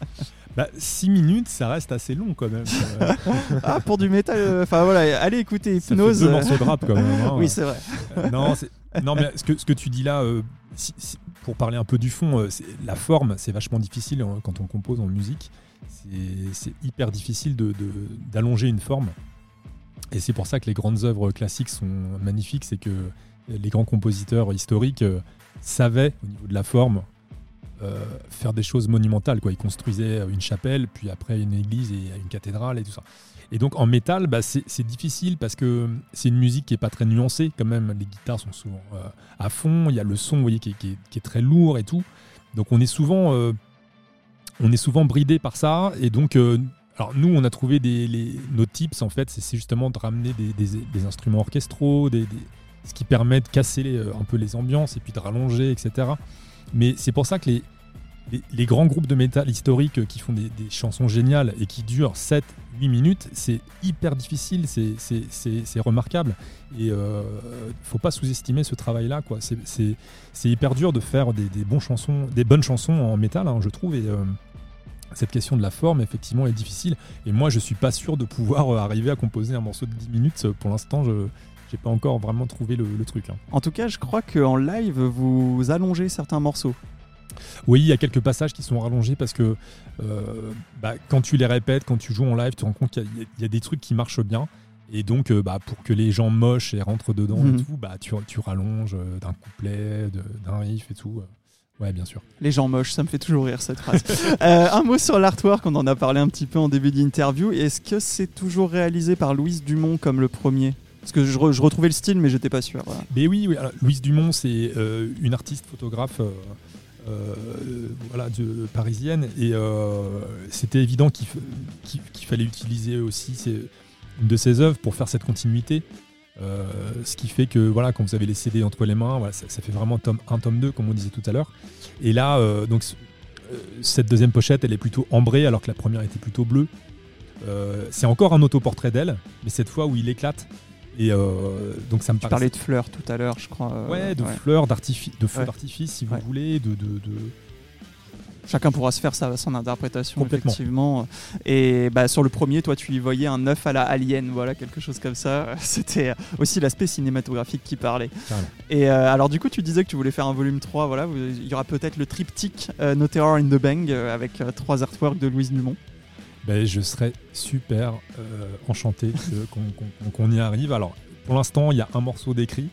6 minutes, ça reste assez long quand même. Ah, pour du métal, euh, enfin voilà, allez écouter ça fait Hypnose. deux morceaux de rap quand même. hein. oui, c'est vrai. Euh, non, non, mais ce que, ce que tu dis là, euh, si- si- pour parler un peu du fond, la forme, c'est vachement difficile euh, quand on compose en musique. C'est- hyper difficile de- de- d'allonger une forme. Et c'est pour ça que les grandes œuvres classiques sont magnifiques, c'est que les grands compositeurs historiques savaient, au niveau de la forme, euh, faire des choses monumentales. Quoi. Ils construisaient une chapelle, puis après une église et une cathédrale et tout ça. Et donc en métal, bah, c'est difficile parce que c'est une musique qui est pas très nuancée quand même. Les guitares sont souvent euh, à fond, il y a le son, vous voyez, qui est, qui est- très lourd et tout. Donc on est souvent, euh, on est souvent bridé par ça. Et donc, euh, alors nous, on a trouvé nos tips en fait, c'est justement de ramener des, instruments orchestraux, des, ce qui permet de casser un peu les ambiances et puis de rallonger, etc. Mais c'est pour ça que les, les, grands groupes de métal historiques euh, qui font des, des chansons géniales et qui durent 7-8 minutes, c'est hyper difficile, c'est- remarquable. Et euh, faut pas sous-estimer ce travail-là. quoi. C'est- hyper dur de faire des, des bons chansons, des bonnes chansons en métal, hein, je trouve. Et, euh, cette question de la forme, effectivement, est difficile. Et moi, je suis pas sûr de pouvoir euh, arriver à composer un morceau de 10 minutes. Pour l'instant, je n'ai pas encore vraiment trouvé le, le truc. hein. En tout cas, je crois qu'en live, vous allongez certains morceaux. Oui, il y a quelques passages qui sont rallongés parce que euh, bah, quand tu les répètes, quand tu joues en live, tu te rends compte qu'il y, a- il y a des trucs qui marchent bien. Et donc, euh, bah, pour que les gens moches et rentrent dedans Mhm. et tout, bah, tu, tu rallonges euh, d'un couplet, d'un riff et tout. Ouais, bien sûr. Les gens moches, ça me fait toujours rire cette phrase. Euh, un mot sur l'artwork, on en a parlé un petit peu en début d'interview. Est-ce que c'est toujours réalisé par Louise Dumont comme le premier? Parce que je, re- je retrouvais le style, mais j'étais pas sûr. voilà. Mais oui, oui, Louise Dumont, c'est euh, une artiste photographe euh, euh, voilà, parisienne. Et c'était évident qu'il fallait utiliser aussi une de ses œuvres pour faire cette continuité. Ce qui fait que voilà, quand vous avez les CD entre les mains, ça, fait vraiment tome 1, tome 2, comme on disait tout à l'heure. Et là, donc, ce- cette deuxième pochette, elle est plutôt ambrée, alors que la première était plutôt bleue. C'est encore un autoportrait d'elle, mais cette fois où il éclate. Et euh, donc ça me Tu paraissait- parlais de fleurs tout à l'heure, je crois. euh, Ouais, de ouais. fleurs, d'artifice, de feux Ouais. d'artifice, si vous Ouais. voulez, de, de, de- Chacun pourra se faire sa, son interprétation, effectivement. Et bah, sur le premier, toi, tu y voyais un œuf à la Alien, voilà, quelque chose comme ça. C'était aussi l'aspect cinématographique qui parlait. Carrément. Et euh, alors, du coup, tu disais que tu voulais faire un volume 3, voilà. Il y aura peut-être le triptyque euh, No Terror in the Bang avec trois artworks de Louise Dumont. Ben, je serais super euh, enchanté qu'on y arrive. Alors, pour l'instant, il y a un morceau d'écrit.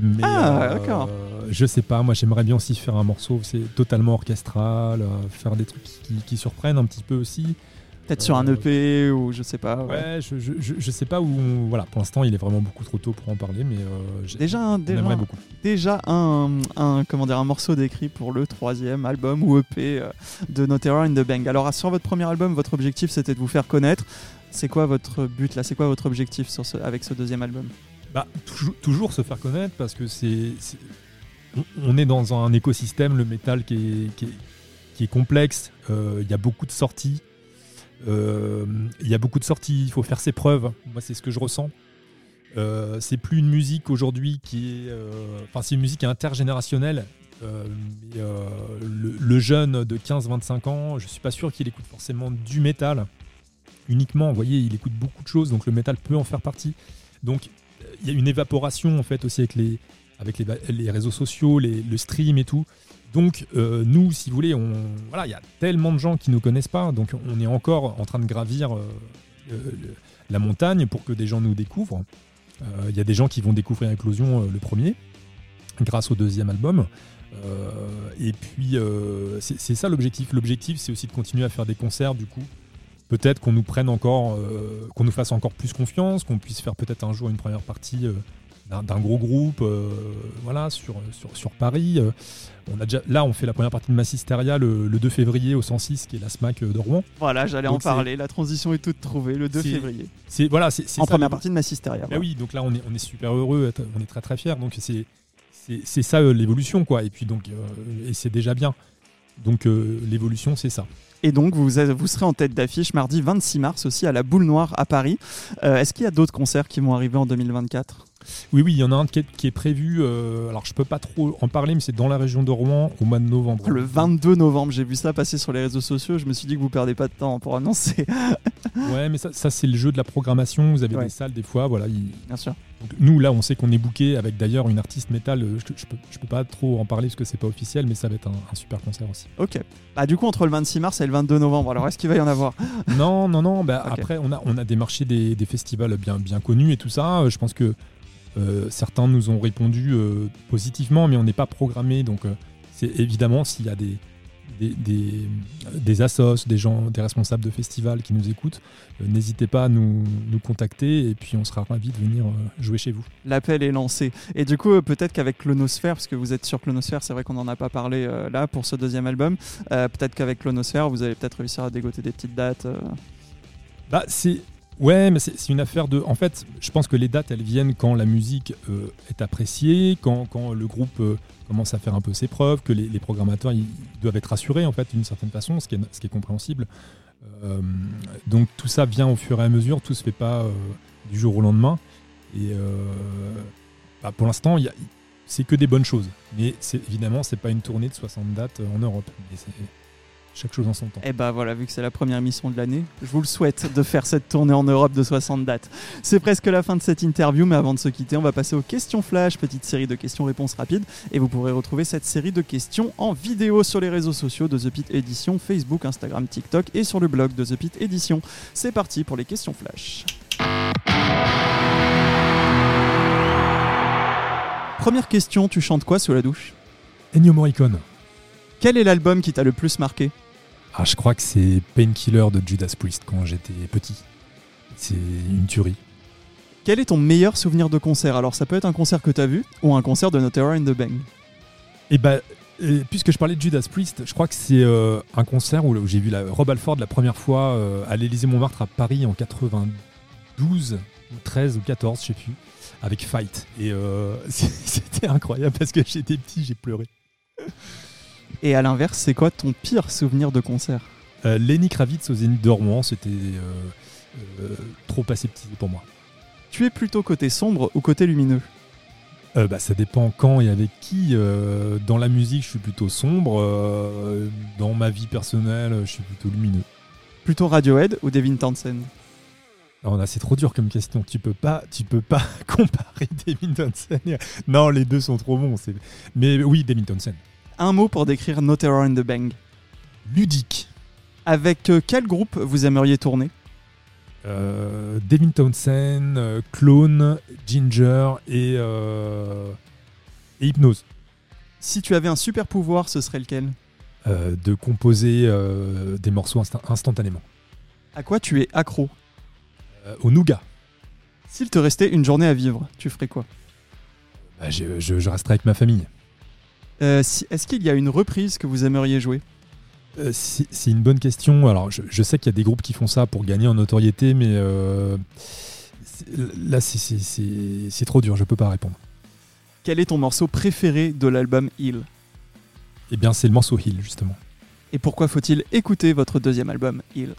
Mais Ah, euh, je sais pas, moi j'aimerais bien aussi faire un morceau, c'est totalement orchestral, euh, faire des trucs qui, qui surprennent un petit peu aussi. Peut-être sur un Euh, EP ou je sais pas. ouais. Ouais, je, je, je, sais pas où. Voilà, pour l'instant, il est vraiment beaucoup trop tôt pour en parler, mais euh, Déjà, un, déjà, beaucoup. déjà un, un, comment dire, un morceau d'écrit pour le troisième album ou EP euh, de No Terror in the Bang. Alors, sur votre premier album, votre objectif c'était de vous faire connaître. C'est quoi votre but là? C'est quoi votre objectif sur ce- avec ce deuxième album? Bah, toujours, toujours se faire connaître parce que c'est, on- est dans un écosystème, le métal qui est, qui est, qui est complexe. Euh, Il y a beaucoup de sorties. Euh, Il y a beaucoup de sorties. Il faut faire ses preuves. Moi, c'est ce que je ressens. Euh, c'est plus une musique aujourd'hui qui est. euh, Enfin, c'est une musique intergénérationnelle. Le, jeune de 15-25 ans, je suis pas sûr qu'il écoute forcément du métal uniquement. Vous voyez, il écoute beaucoup de choses, donc le métal peut en faire partie. Donc, il y a une évaporation en fait aussi avec les, avec les, réseaux sociaux, le stream et tout. Donc, euh, nous, si vous voulez, voilà, il y a tellement de gens qui ne nous connaissent pas, donc on est encore en train de gravir euh, euh, la montagne pour que des gens nous découvrent. Il y a des gens qui vont découvrir Éclosion le premier, grâce au deuxième album. Et puis, c'est ça l'objectif. L'objectif, c'est aussi de continuer à faire des concerts, du coup. Peut-être qu'on nous prenne encore, qu'on nous fasse encore plus confiance, qu'on puisse faire peut-être un jour une première partie d'un gros groupe, euh, voilà, sur, sur, sur Paris. Euh, on a déjà, là, on fait la première partie de Massisteria le, le 2 février au 106, qui est la SMAC de Rouen. Voilà, j'allais en parler. La transition est toute trouvée le 2 C'est- février. C'est voilà, c'est En ça, première le- partie de Massisteria. Bah voilà. oui, donc là on est, on est super heureux, on est très très fiers. Donc c'est ça euh, l'évolution quoi. Et puis donc euh, et c'est déjà bien. Donc euh, l'évolution c'est ça. Et donc, vous, vous serez en tête d'affiche mardi 26 mars aussi à la Boule Noire à Paris. Euh, Est-ce qu'il y a d'autres concerts qui vont arriver en 2024 Oui oui, il y en a un qui est, qui est prévu. euh, alors je peux pas trop en parler, mais c'est dans la région de Rouen au mois de novembre. Le 22 novembre, j'ai vu ça passer sur les réseaux sociaux. Je me suis dit que vous perdez pas de temps pour annoncer. Ouais, mais ça, ça, c'est le jeu de la programmation. Vous avez Ouais. des salles des fois, voilà. il- Bien sûr. Donc, nous là, on sait qu'on est booké avec d'ailleurs une artiste métal. euh, Je, je peux, je peux pas trop en parler parce que c'est pas officiel, mais ça va être un, un super concert aussi. Ok. Bah, du coup, entre le 26 mars et le 22 novembre, alors est-ce qu'il va y en avoir? Non, non, non. Bah. Après, on a, on a démarché des, des festivals bien, bien connus et tout ça. Euh, Je pense que euh, certains nous ont répondu euh, positivement, mais on n'est pas programmé. Donc, euh, c'est évidemment s'il y a des, des, des, des assos, des gens, des responsables de festivals qui nous écoutent, n'hésitez pas à nous, nous contacter et puis on sera ravis de venir jouer chez vous. L'appel est lancé. Et du coup, peut-être qu'avec Clonosphère, parce que vous êtes sur Clonosphère, c'est vrai qu'on n'en a pas parlé là pour ce deuxième album, peut-être qu'avec Clonosphère, vous allez peut-être réussir à dégoter des petites dates. Bah, c'est. Ouais, mais c'est une affaire de. En fait, je pense que les dates, elles viennent quand la musique euh, est appréciée, quand, quand le groupe euh, commence à faire un peu ses preuves, que les, programmateurs ils doivent être rassurés, en fait, d'une certaine façon, ce qui est, compréhensible. Euh, donc tout ça vient au fur et à mesure, tout se fait pas du jour au lendemain. Et bah, pour l'instant, c'est que des bonnes choses. Mais évidemment, c'est pas une tournée de 60 dates en Europe. Chaque chose en son temps. Et bah voilà, vu que c'est la première émission de l'année, je vous le souhaite de faire cette tournée en Europe de 60 dates. C'est presque la fin de cette interview, mais avant de se quitter, on va passer aux questions flash, petite série de questions-réponses rapides. Et vous pourrez retrouver cette série de questions en vidéo sur les réseaux sociaux de The Pit Edition, Facebook, Instagram, TikTok et sur le blog de The Pit Edition. C'est parti pour les questions flash. Première question, tu chantes quoi sous la douche? Ennio Morricone. Quel est l'album qui t'a le plus marqué? Ah, je crois que c'est Painkiller de Judas Priest quand j'étais petit. C'est une tuerie. Quel est ton meilleur souvenir de concert? Alors ça peut être un concert que t'as vu ou un concert de No Terror in the Bang. Et bah, euh, puisque je parlais de Judas Priest, je crois que c'est euh, un concert où, où j'ai vu la, Rob Alford la première fois euh, à l'Élysée Montmartre à Paris en 92 ou 13 ou 14, je sais plus, avec Fight. Et euh, c'était incroyable parce que j'étais petit, j'ai pleuré. Et à l'inverse, c'est quoi ton pire souvenir de concert Euh, Lenny Kravitz au Zénith de Rouen, c'était euh, euh, trop petit pour moi. Tu es plutôt côté sombre ou côté lumineux bah, ça dépend quand et avec qui. Dans la musique, je suis plutôt sombre. dans ma vie personnelle, je suis plutôt lumineux. Plutôt Radiohead ou Devin Townsend Alors là, c'est trop dur comme question. Tu peux pas, tu peux pas comparer Devin Townsend. Non, les deux sont trop bons. c'est- Mais oui, Devin Townsend. Un mot pour décrire No Terror in the Bang. Ludique. Avec euh, quel groupe vous aimeriez tourner? Euh, Devin Townsend, euh, Clone, Ginger et, euh, et Hypnose. Si tu avais un super pouvoir, ce serait lequel? De composer des morceaux insta- instantanément. À quoi tu es accro? Au nougat. S'il te restait une journée à vivre, tu ferais quoi? Bah, je, je- je resterai avec ma famille. Euh, si- Est-ce qu'il y a une reprise que vous aimeriez jouer? Euh, c'est une bonne question. Alors, je, je sais qu'il y a des groupes qui font ça pour gagner en notoriété, mais euh, là, c'est- trop dur. Je peux pas répondre. Quel est ton morceau préféré de l'album Heal Eh bien, c'est le morceau Hill, justement. Et pourquoi faut-il écouter votre deuxième album Heal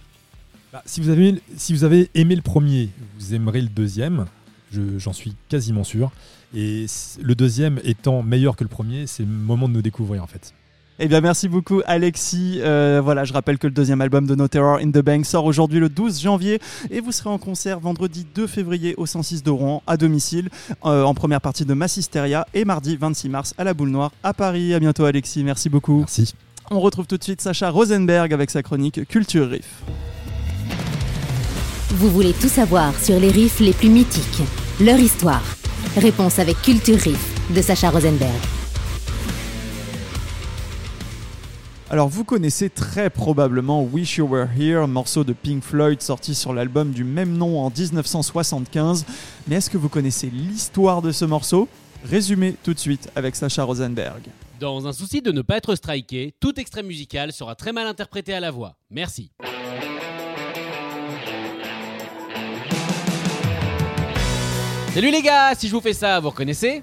Bah, si, vous avez, si vous avez aimé le premier, vous aimerez le deuxième. Je- J'en suis quasiment sûr. Et le deuxième étant meilleur que le premier, c'est le moment de nous découvrir, en fait. Eh bien, merci beaucoup, Alexis. Euh, voilà, je rappelle que le deuxième album de No Terror in the Bank sort aujourd'hui le 12 janvier et vous serez en concert vendredi 2 février au 106 de Rouen à domicile euh, en première partie de Massisteria et mardi 26 mars à la Boule Noire à Paris. À bientôt, Alexis. Merci beaucoup. Merci. On retrouve tout de suite Sacha Rosenberg avec sa chronique Culture Riff. Vous voulez tout savoir sur les riffs les plus mythiques, leur histoire. Réponse avec Culture Riff de Sacha Rosenberg. Alors vous connaissez très probablement Wish You Were Here, morceau de Pink Floyd sorti sur l'album du même nom en 1975. Mais est-ce que vous connaissez l'histoire de ce morceau? Résumé tout de suite avec Sacha Rosenberg. Dans un souci de ne pas être striké, tout extrait musical sera très mal interprété à la voix. Merci. Salut les gars, si je vous fais ça, vous reconnaissez?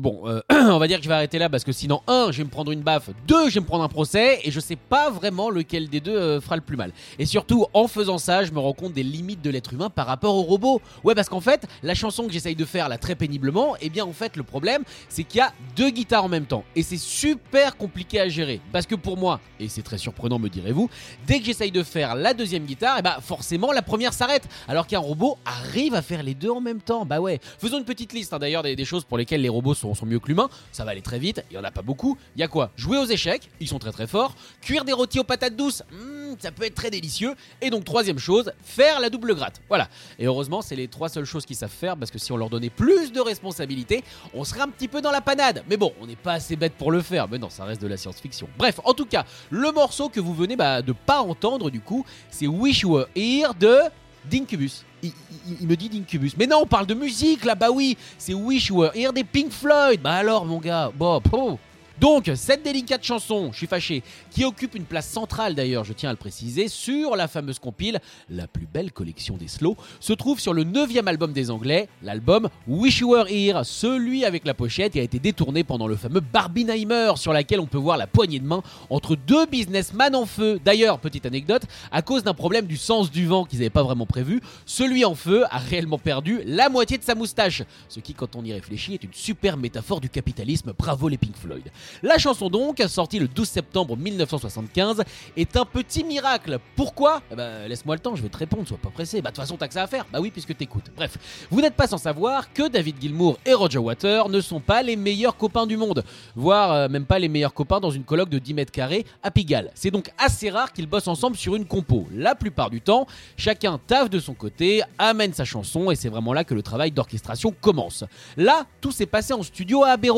Bon, euh, on va dire que je vais arrêter là parce que sinon, un, je vais me prendre une baffe, deux, je vais me prendre un procès et je sais pas vraiment lequel des deux euh, fera le plus mal. Et surtout, en faisant ça, je me rends compte des limites de l'être humain par rapport au robot. Ouais, parce qu'en fait, la chanson que j'essaye de faire là très péniblement, eh bien en fait, le problème, c'est qu'il y a deux guitares en même temps et c'est super compliqué à gérer. Parce que pour moi, et c'est très surprenant, me direz-vous, dès que j'essaye de faire la deuxième guitare, eh bah forcément la première s'arrête. Alors qu'un robot arrive à faire les deux en même temps. Bah ouais. Faisons une petite liste hein, d'ailleurs des, choses pour lesquelles les robots sont, sont mieux que l'humain. Ça va aller très vite, il y en a pas beaucoup. Il y a quoi? Jouer aux échecs, ils sont très très forts. Cuire des rôtis aux patates douces, hmm, ça peut être très délicieux. Et donc troisième chose, faire la double gratte. Voilà. Et heureusement, c'est les trois seules choses qu'ils savent faire parce que si on leur donnait plus de responsabilités, on serait un petit peu dans la panade. Mais bon, on n'est pas assez bête pour le faire. Mais non, ça reste de la science-fiction. Bref, en tout cas, le morceau que vous venez bah, de pas entendre du coup, c'est Wish You Were Here de d'Incubus. Il, il- me dit d'Incubus. Mais non, on parle de musique là, bah oui, c'est Wish You Were Here des Pink Floyd. Bah alors, mon gars, bon, po. Donc, cette délicate chanson, je suis fâché, qui occupe une place centrale d'ailleurs, je tiens à le préciser, sur la fameuse compile, la plus belle collection des slow, se trouve sur le 9 album des Anglais, l'album Wish You Were Here, celui avec la pochette qui a été détourné pendant le fameux Barbenheimer, sur laquelle on peut voir la poignée de main entre deux businessmen en feu. D'ailleurs, petite anecdote, à cause d'un problème du sens du vent qu'ils n'avaient pas vraiment prévu, celui en feu a réellement perdu la moitié de sa moustache. Ce qui, quand on y réfléchit, est une super métaphore du capitalisme. Bravo les Pink Floyd. La chanson donc, sortie le 12 septembre 1975, est un petit miracle. Pourquoi? Eh ben, Laisse-moi le temps, je vais te répondre, sois pas pressé. Bah de toute façon, t'as que ça à faire. Bah oui, puisque t'écoutes. Bref, vous n'êtes pas sans savoir que David Gilmour et Roger Water ne sont pas les meilleurs copains du monde, voire euh, même pas les meilleurs copains dans une colloque de 10 mètres carrés à Pigalle. C'est donc assez rare qu'ils bossent ensemble sur une compo. La plupart du temps, chacun taffe de son côté, amène sa chanson et c'est vraiment là que le travail d'orchestration commence. Là, tout s'est passé en studio à Abbey.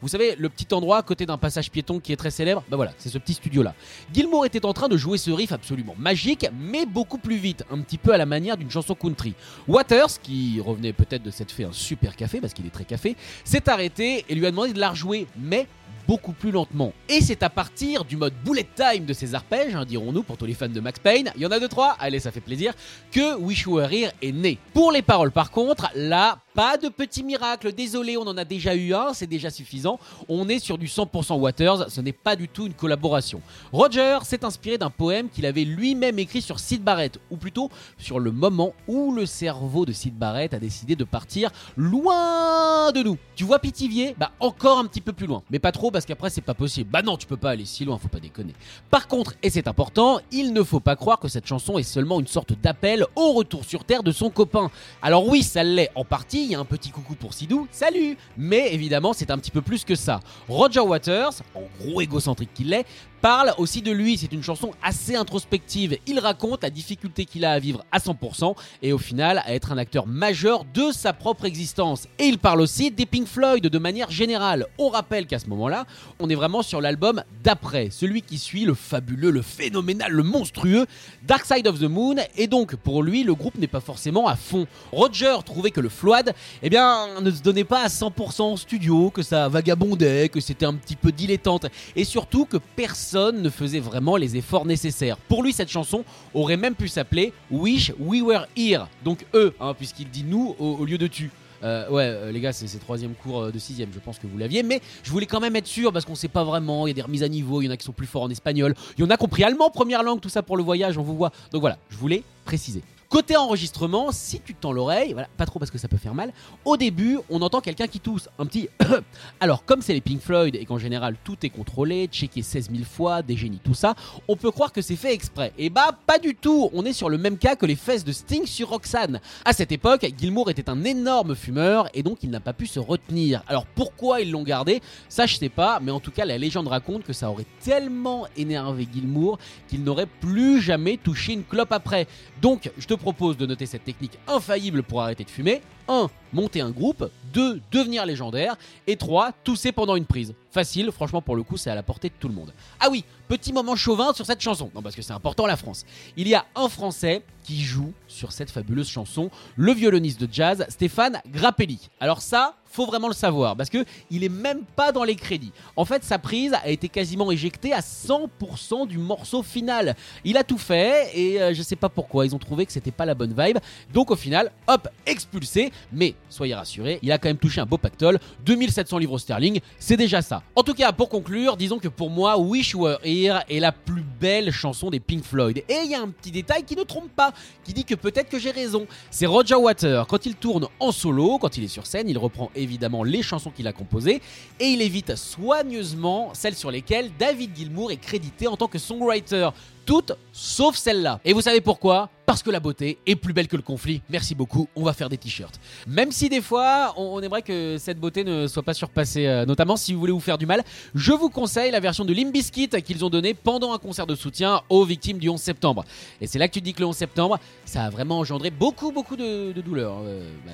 Vous savez, le petit endroit à d'un passage piéton qui est très célèbre Bah voilà, c'est ce petit studio-là. Gilmour était en train de jouer ce riff absolument magique, mais beaucoup plus vite, un petit peu à la manière d'une chanson country. Waters, qui revenait peut-être de s'être fait un super café, parce qu'il est très café, s'est arrêté et lui a demandé de la rejouer, mais beaucoup plus lentement. Et c'est à partir du mode bullet time de ces arpèges, hein, dirons-nous, pour tous les fans de Max Payne, il y en a deux trois, allez ça fait plaisir, que Wish You Were Here est né. Pour les paroles par contre, là, pas de petit miracle, désolé, on en a déjà eu un, c'est déjà suffisant. On est sur du 100% Waters, ce n'est pas du tout une collaboration. Roger s'est inspiré d'un poème qu'il avait lui-même écrit sur Sid Barrett, ou plutôt sur le moment où le cerveau de Sid Barrett a décidé de partir loin de nous. Tu vois Pithiviers? Bah encore un petit peu plus loin, mais pas trop parce qu'après c'est pas possible. Bah non, tu peux pas aller si loin, faut pas déconner. Par contre, et c'est important, il ne faut pas croire que cette chanson est seulement une sorte d'appel au retour sur Terre de son copain. Alors oui, ça l'est en partie, un petit coucou pour Sidou, salut Mais évidemment, c'est un petit peu plus que ça. Roger Waters, en gros égocentrique qu'il est, parle aussi de lui. C'est une chanson assez introspective. Il raconte la difficulté qu'il a à vivre à 100% et au final à être un acteur majeur de sa propre existence. Et il parle aussi des Pink Floyd de manière générale. On rappelle qu'à ce moment-là, on est vraiment sur l'album d'après, celui qui suit le fabuleux, le phénoménal, le monstrueux Dark Side of the Moon. Et donc pour lui, le groupe n'est pas forcément à fond. Roger trouvait que le Floyd, eh bien, ne se donnait pas à 100% en studio, que ça vagabondait, que c'était un petit peu dilettante et surtout que personne ne faisait vraiment les efforts nécessaires. Pour lui, cette chanson aurait même pu s'appeler Wish We Were Here, donc eux, hein, puisqu'il dit nous au, lieu de tu. Euh, ouais, euh, les gars, c'est c'est troisième cours euh, de sixième, je pense que vous l'aviez, mais je voulais quand même être sûr parce qu'on sait pas vraiment. Il y a des remises à niveau, il y en a qui sont plus forts en espagnol, il y en a compris allemand première langue, tout ça pour le voyage, on vous voit. Donc voilà, je voulais préciser. Côté enregistrement, si tu tends l'oreille, voilà, pas trop parce que ça peut faire mal, au début, on entend quelqu'un qui tousse, un petit. Alors, comme c'est les Pink Floyd et qu'en général tout est contrôlé, checké 16 000 fois, des génies, tout ça, on peut croire que c'est fait exprès. Et bah, pas du tout On est sur le même cas que les fesses de Sting sur Roxanne. À cette époque, Gilmour était un énorme fumeur et donc il n'a pas pu se retenir. Alors pourquoi ils l'ont gardé? Ça, je sais pas, mais en tout cas, la légende raconte que ça aurait tellement énervé Gilmour qu'il n'aurait plus jamais touché une clope après. Donc, je te propose de noter cette technique infaillible pour arrêter de fumer. 1. Monter un groupe. 2. Devenir légendaire. Et 3. Tousser pendant une prise. Facile, franchement, pour le coup, c'est à la portée de tout le monde. Ah oui, petit moment chauvin sur cette chanson. Non, parce que c'est important la France. Il y a un Français qui joue sur cette fabuleuse chanson, le violoniste de jazz Stéphane Grappelli. Alors ça, faut vraiment le savoir parce que il est même pas dans les crédits. En fait, sa prise a été quasiment éjectée à 100% du morceau final. Il a tout fait et euh, je sais pas pourquoi ils ont trouvé que c'était pas la bonne vibe. Donc au final, hop, expulsé. Mais soyez rassurés, il a quand même touché un beau pactole, 2700 livres sterling, c'est déjà ça. En tout cas, pour conclure, disons que pour moi, Wish You Were Here est la plus belle chanson des Pink Floyd. Et il y a un petit détail qui ne trompe pas, qui dit que peut-être que j'ai raison. C'est Roger Water. Quand il tourne en solo, quand il est sur scène, il reprend évidemment les chansons qu'il a composées et il évite soigneusement celles sur lesquelles David Gilmour est crédité en tant que songwriter. Toutes sauf celle-là. Et vous savez pourquoi? Parce que la beauté est plus belle que le conflit. Merci beaucoup, on va faire des t-shirts. Même si des fois, on, aimerait que cette beauté ne soit pas surpassée, euh, notamment si vous voulez vous faire du mal, je vous conseille la version de Limp Bizkit qu'ils ont donnée pendant un concert de soutien aux victimes du 11 septembre. Et c'est là que tu dis que le 11 septembre, ça a vraiment engendré beaucoup, beaucoup de, de douleurs. Euh, bah.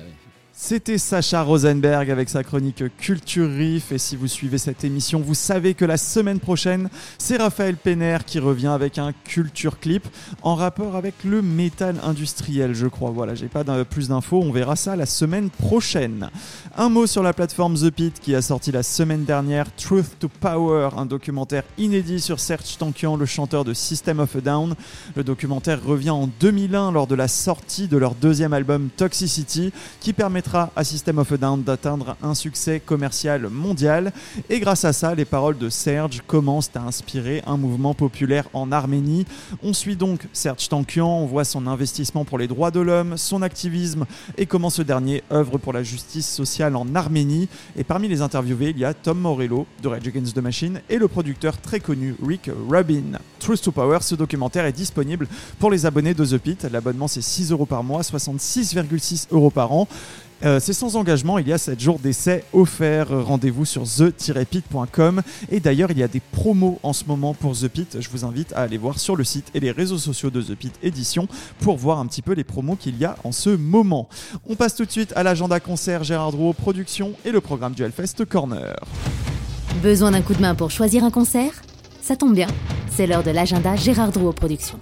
C'était Sacha Rosenberg avec sa chronique Culture Riff. Et si vous suivez cette émission, vous savez que la semaine prochaine, c'est Raphaël Penner qui revient avec un Culture Clip en rapport avec le métal industriel, je crois. Voilà, j'ai pas plus d'infos. On verra ça la semaine prochaine. Un mot sur la plateforme The Pit qui a sorti la semaine dernière Truth to Power, un documentaire inédit sur Serge Tankian, le chanteur de System of a Down. Le documentaire revient en 2001 lors de la sortie de leur deuxième album Toxicity qui permettra à System of a Down d'atteindre un succès commercial mondial. Et grâce à ça, les paroles de Serge commencent à inspirer un mouvement populaire en Arménie. On suit donc Serge Tankian, on voit son investissement pour les droits de l'homme, son activisme et comment ce dernier œuvre pour la justice sociale en Arménie. Et parmi les interviewés, il y a Tom Morello de Rage Against the Machine et le producteur très connu Rick Rubin. Truth to Power, ce documentaire est disponible pour les abonnés de The Pit. L'abonnement c'est 6 euros par mois, 66,6 euros par an. Euh, c'est sans engagement, il y a 7 jours d'essai offerts. Rendez-vous sur the-pit.com. Et d'ailleurs, il y a des promos en ce moment pour The Pit. Je vous invite à aller voir sur le site et les réseaux sociaux de The Pit Édition pour voir un petit peu les promos qu'il y a en ce moment. On passe tout de suite à l'agenda concert Gérard Drouot Production et le programme du Hellfest Corner. Besoin d'un coup de main pour choisir un concert? Ça tombe bien, c'est l'heure de l'agenda Gérard Drouot Productions.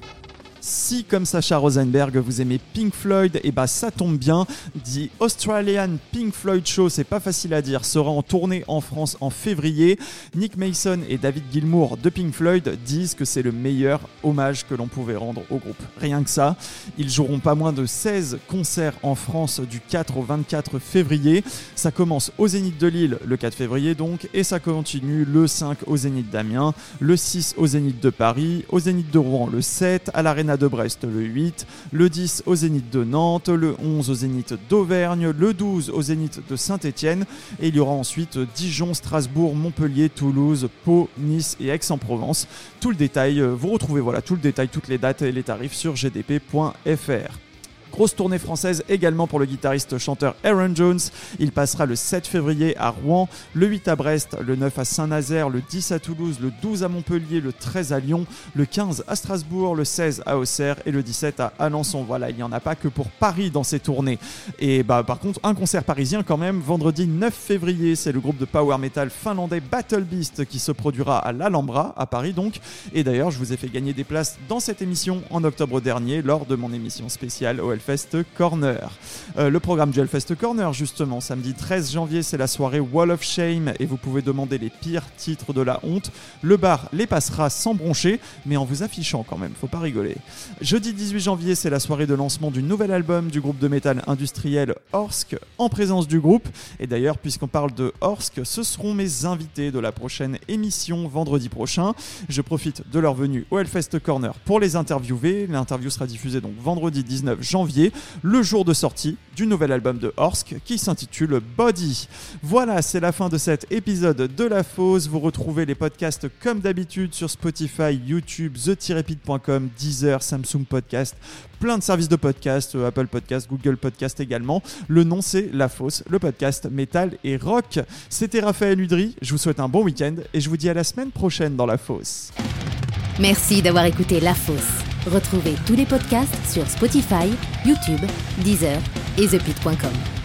Si, comme Sacha Rosenberg, vous aimez Pink Floyd, et bah ça tombe bien. The Australian Pink Floyd Show, c'est pas facile à dire, sera en tournée en France en février. Nick Mason et David Gilmour de Pink Floyd disent que c'est le meilleur hommage que l'on pouvait rendre au groupe. Rien que ça. Ils joueront pas moins de 16 concerts en France du 4 au 24 février. Ça commence au Zénith de Lille le 4 février donc, et ça continue le 5 au Zénith d'Amiens, le 6 au Zénith de Paris, au Zénith de Rouen le 7, à l'Arena de Brest le 8, le 10 au Zénith de Nantes, le 11 au Zénith d'Auvergne, le 12 au Zénith de Saint-Étienne et il y aura ensuite Dijon, Strasbourg, Montpellier, Toulouse, Pau, Nice et Aix-en-Provence. Tout le détail, euh, vous retrouvez voilà tout le détail, toutes les dates et les tarifs sur gdp.fr. Grosse tournée française également pour le guitariste chanteur Aaron Jones. Il passera le 7 février à Rouen, le 8 à Brest, le 9 à Saint-Nazaire, le 10 à Toulouse, le 12 à Montpellier, le 13 à Lyon, le 15 à Strasbourg, le 16 à Auxerre et le 17 à Alençon. Voilà, il n'y en a pas que pour Paris dans ces tournées. Et bah par contre, un concert parisien quand même, vendredi 9 février, c'est le groupe de power metal finlandais Battle Beast qui se produira à l'Alhambra, à Paris donc. Et d'ailleurs, je vous ai fait gagner des places dans cette émission en octobre dernier lors de mon émission spéciale au Hellfest Corner. Euh, le programme du Hellfest Corner, justement, samedi 13 janvier, c'est la soirée Wall of Shame et vous pouvez demander les pires titres de la honte. Le bar les passera sans broncher, mais en vous affichant quand même, faut pas rigoler. Jeudi 18 janvier, c'est la soirée de lancement du nouvel album du groupe de métal industriel Orsk, en présence du groupe. Et d'ailleurs, puisqu'on parle de Orsk, ce seront mes invités de la prochaine émission vendredi prochain. Je profite de leur venue au Hellfest Corner pour les interviewer. L'interview sera diffusée donc vendredi 19 janvier, le jour de sortie du nouvel album de Orsk qui s'intitule Body. Voilà, c'est la fin de cet épisode de La Fosse. Vous retrouvez les podcasts comme d'habitude sur Spotify, YouTube, the-pit.com, Deezer, Samsung Podcast, plein de services de podcast, euh, Apple Podcast, Google Podcast également. Le nom c'est La Fosse, le podcast métal et rock. C'était Raphaël Udry, je vous souhaite un bon week-end et je vous dis à la semaine prochaine dans La Fosse. Merci d'avoir écouté La Fosse. Retrouvez tous les podcasts sur Spotify, YouTube, Deezer et thepit.com.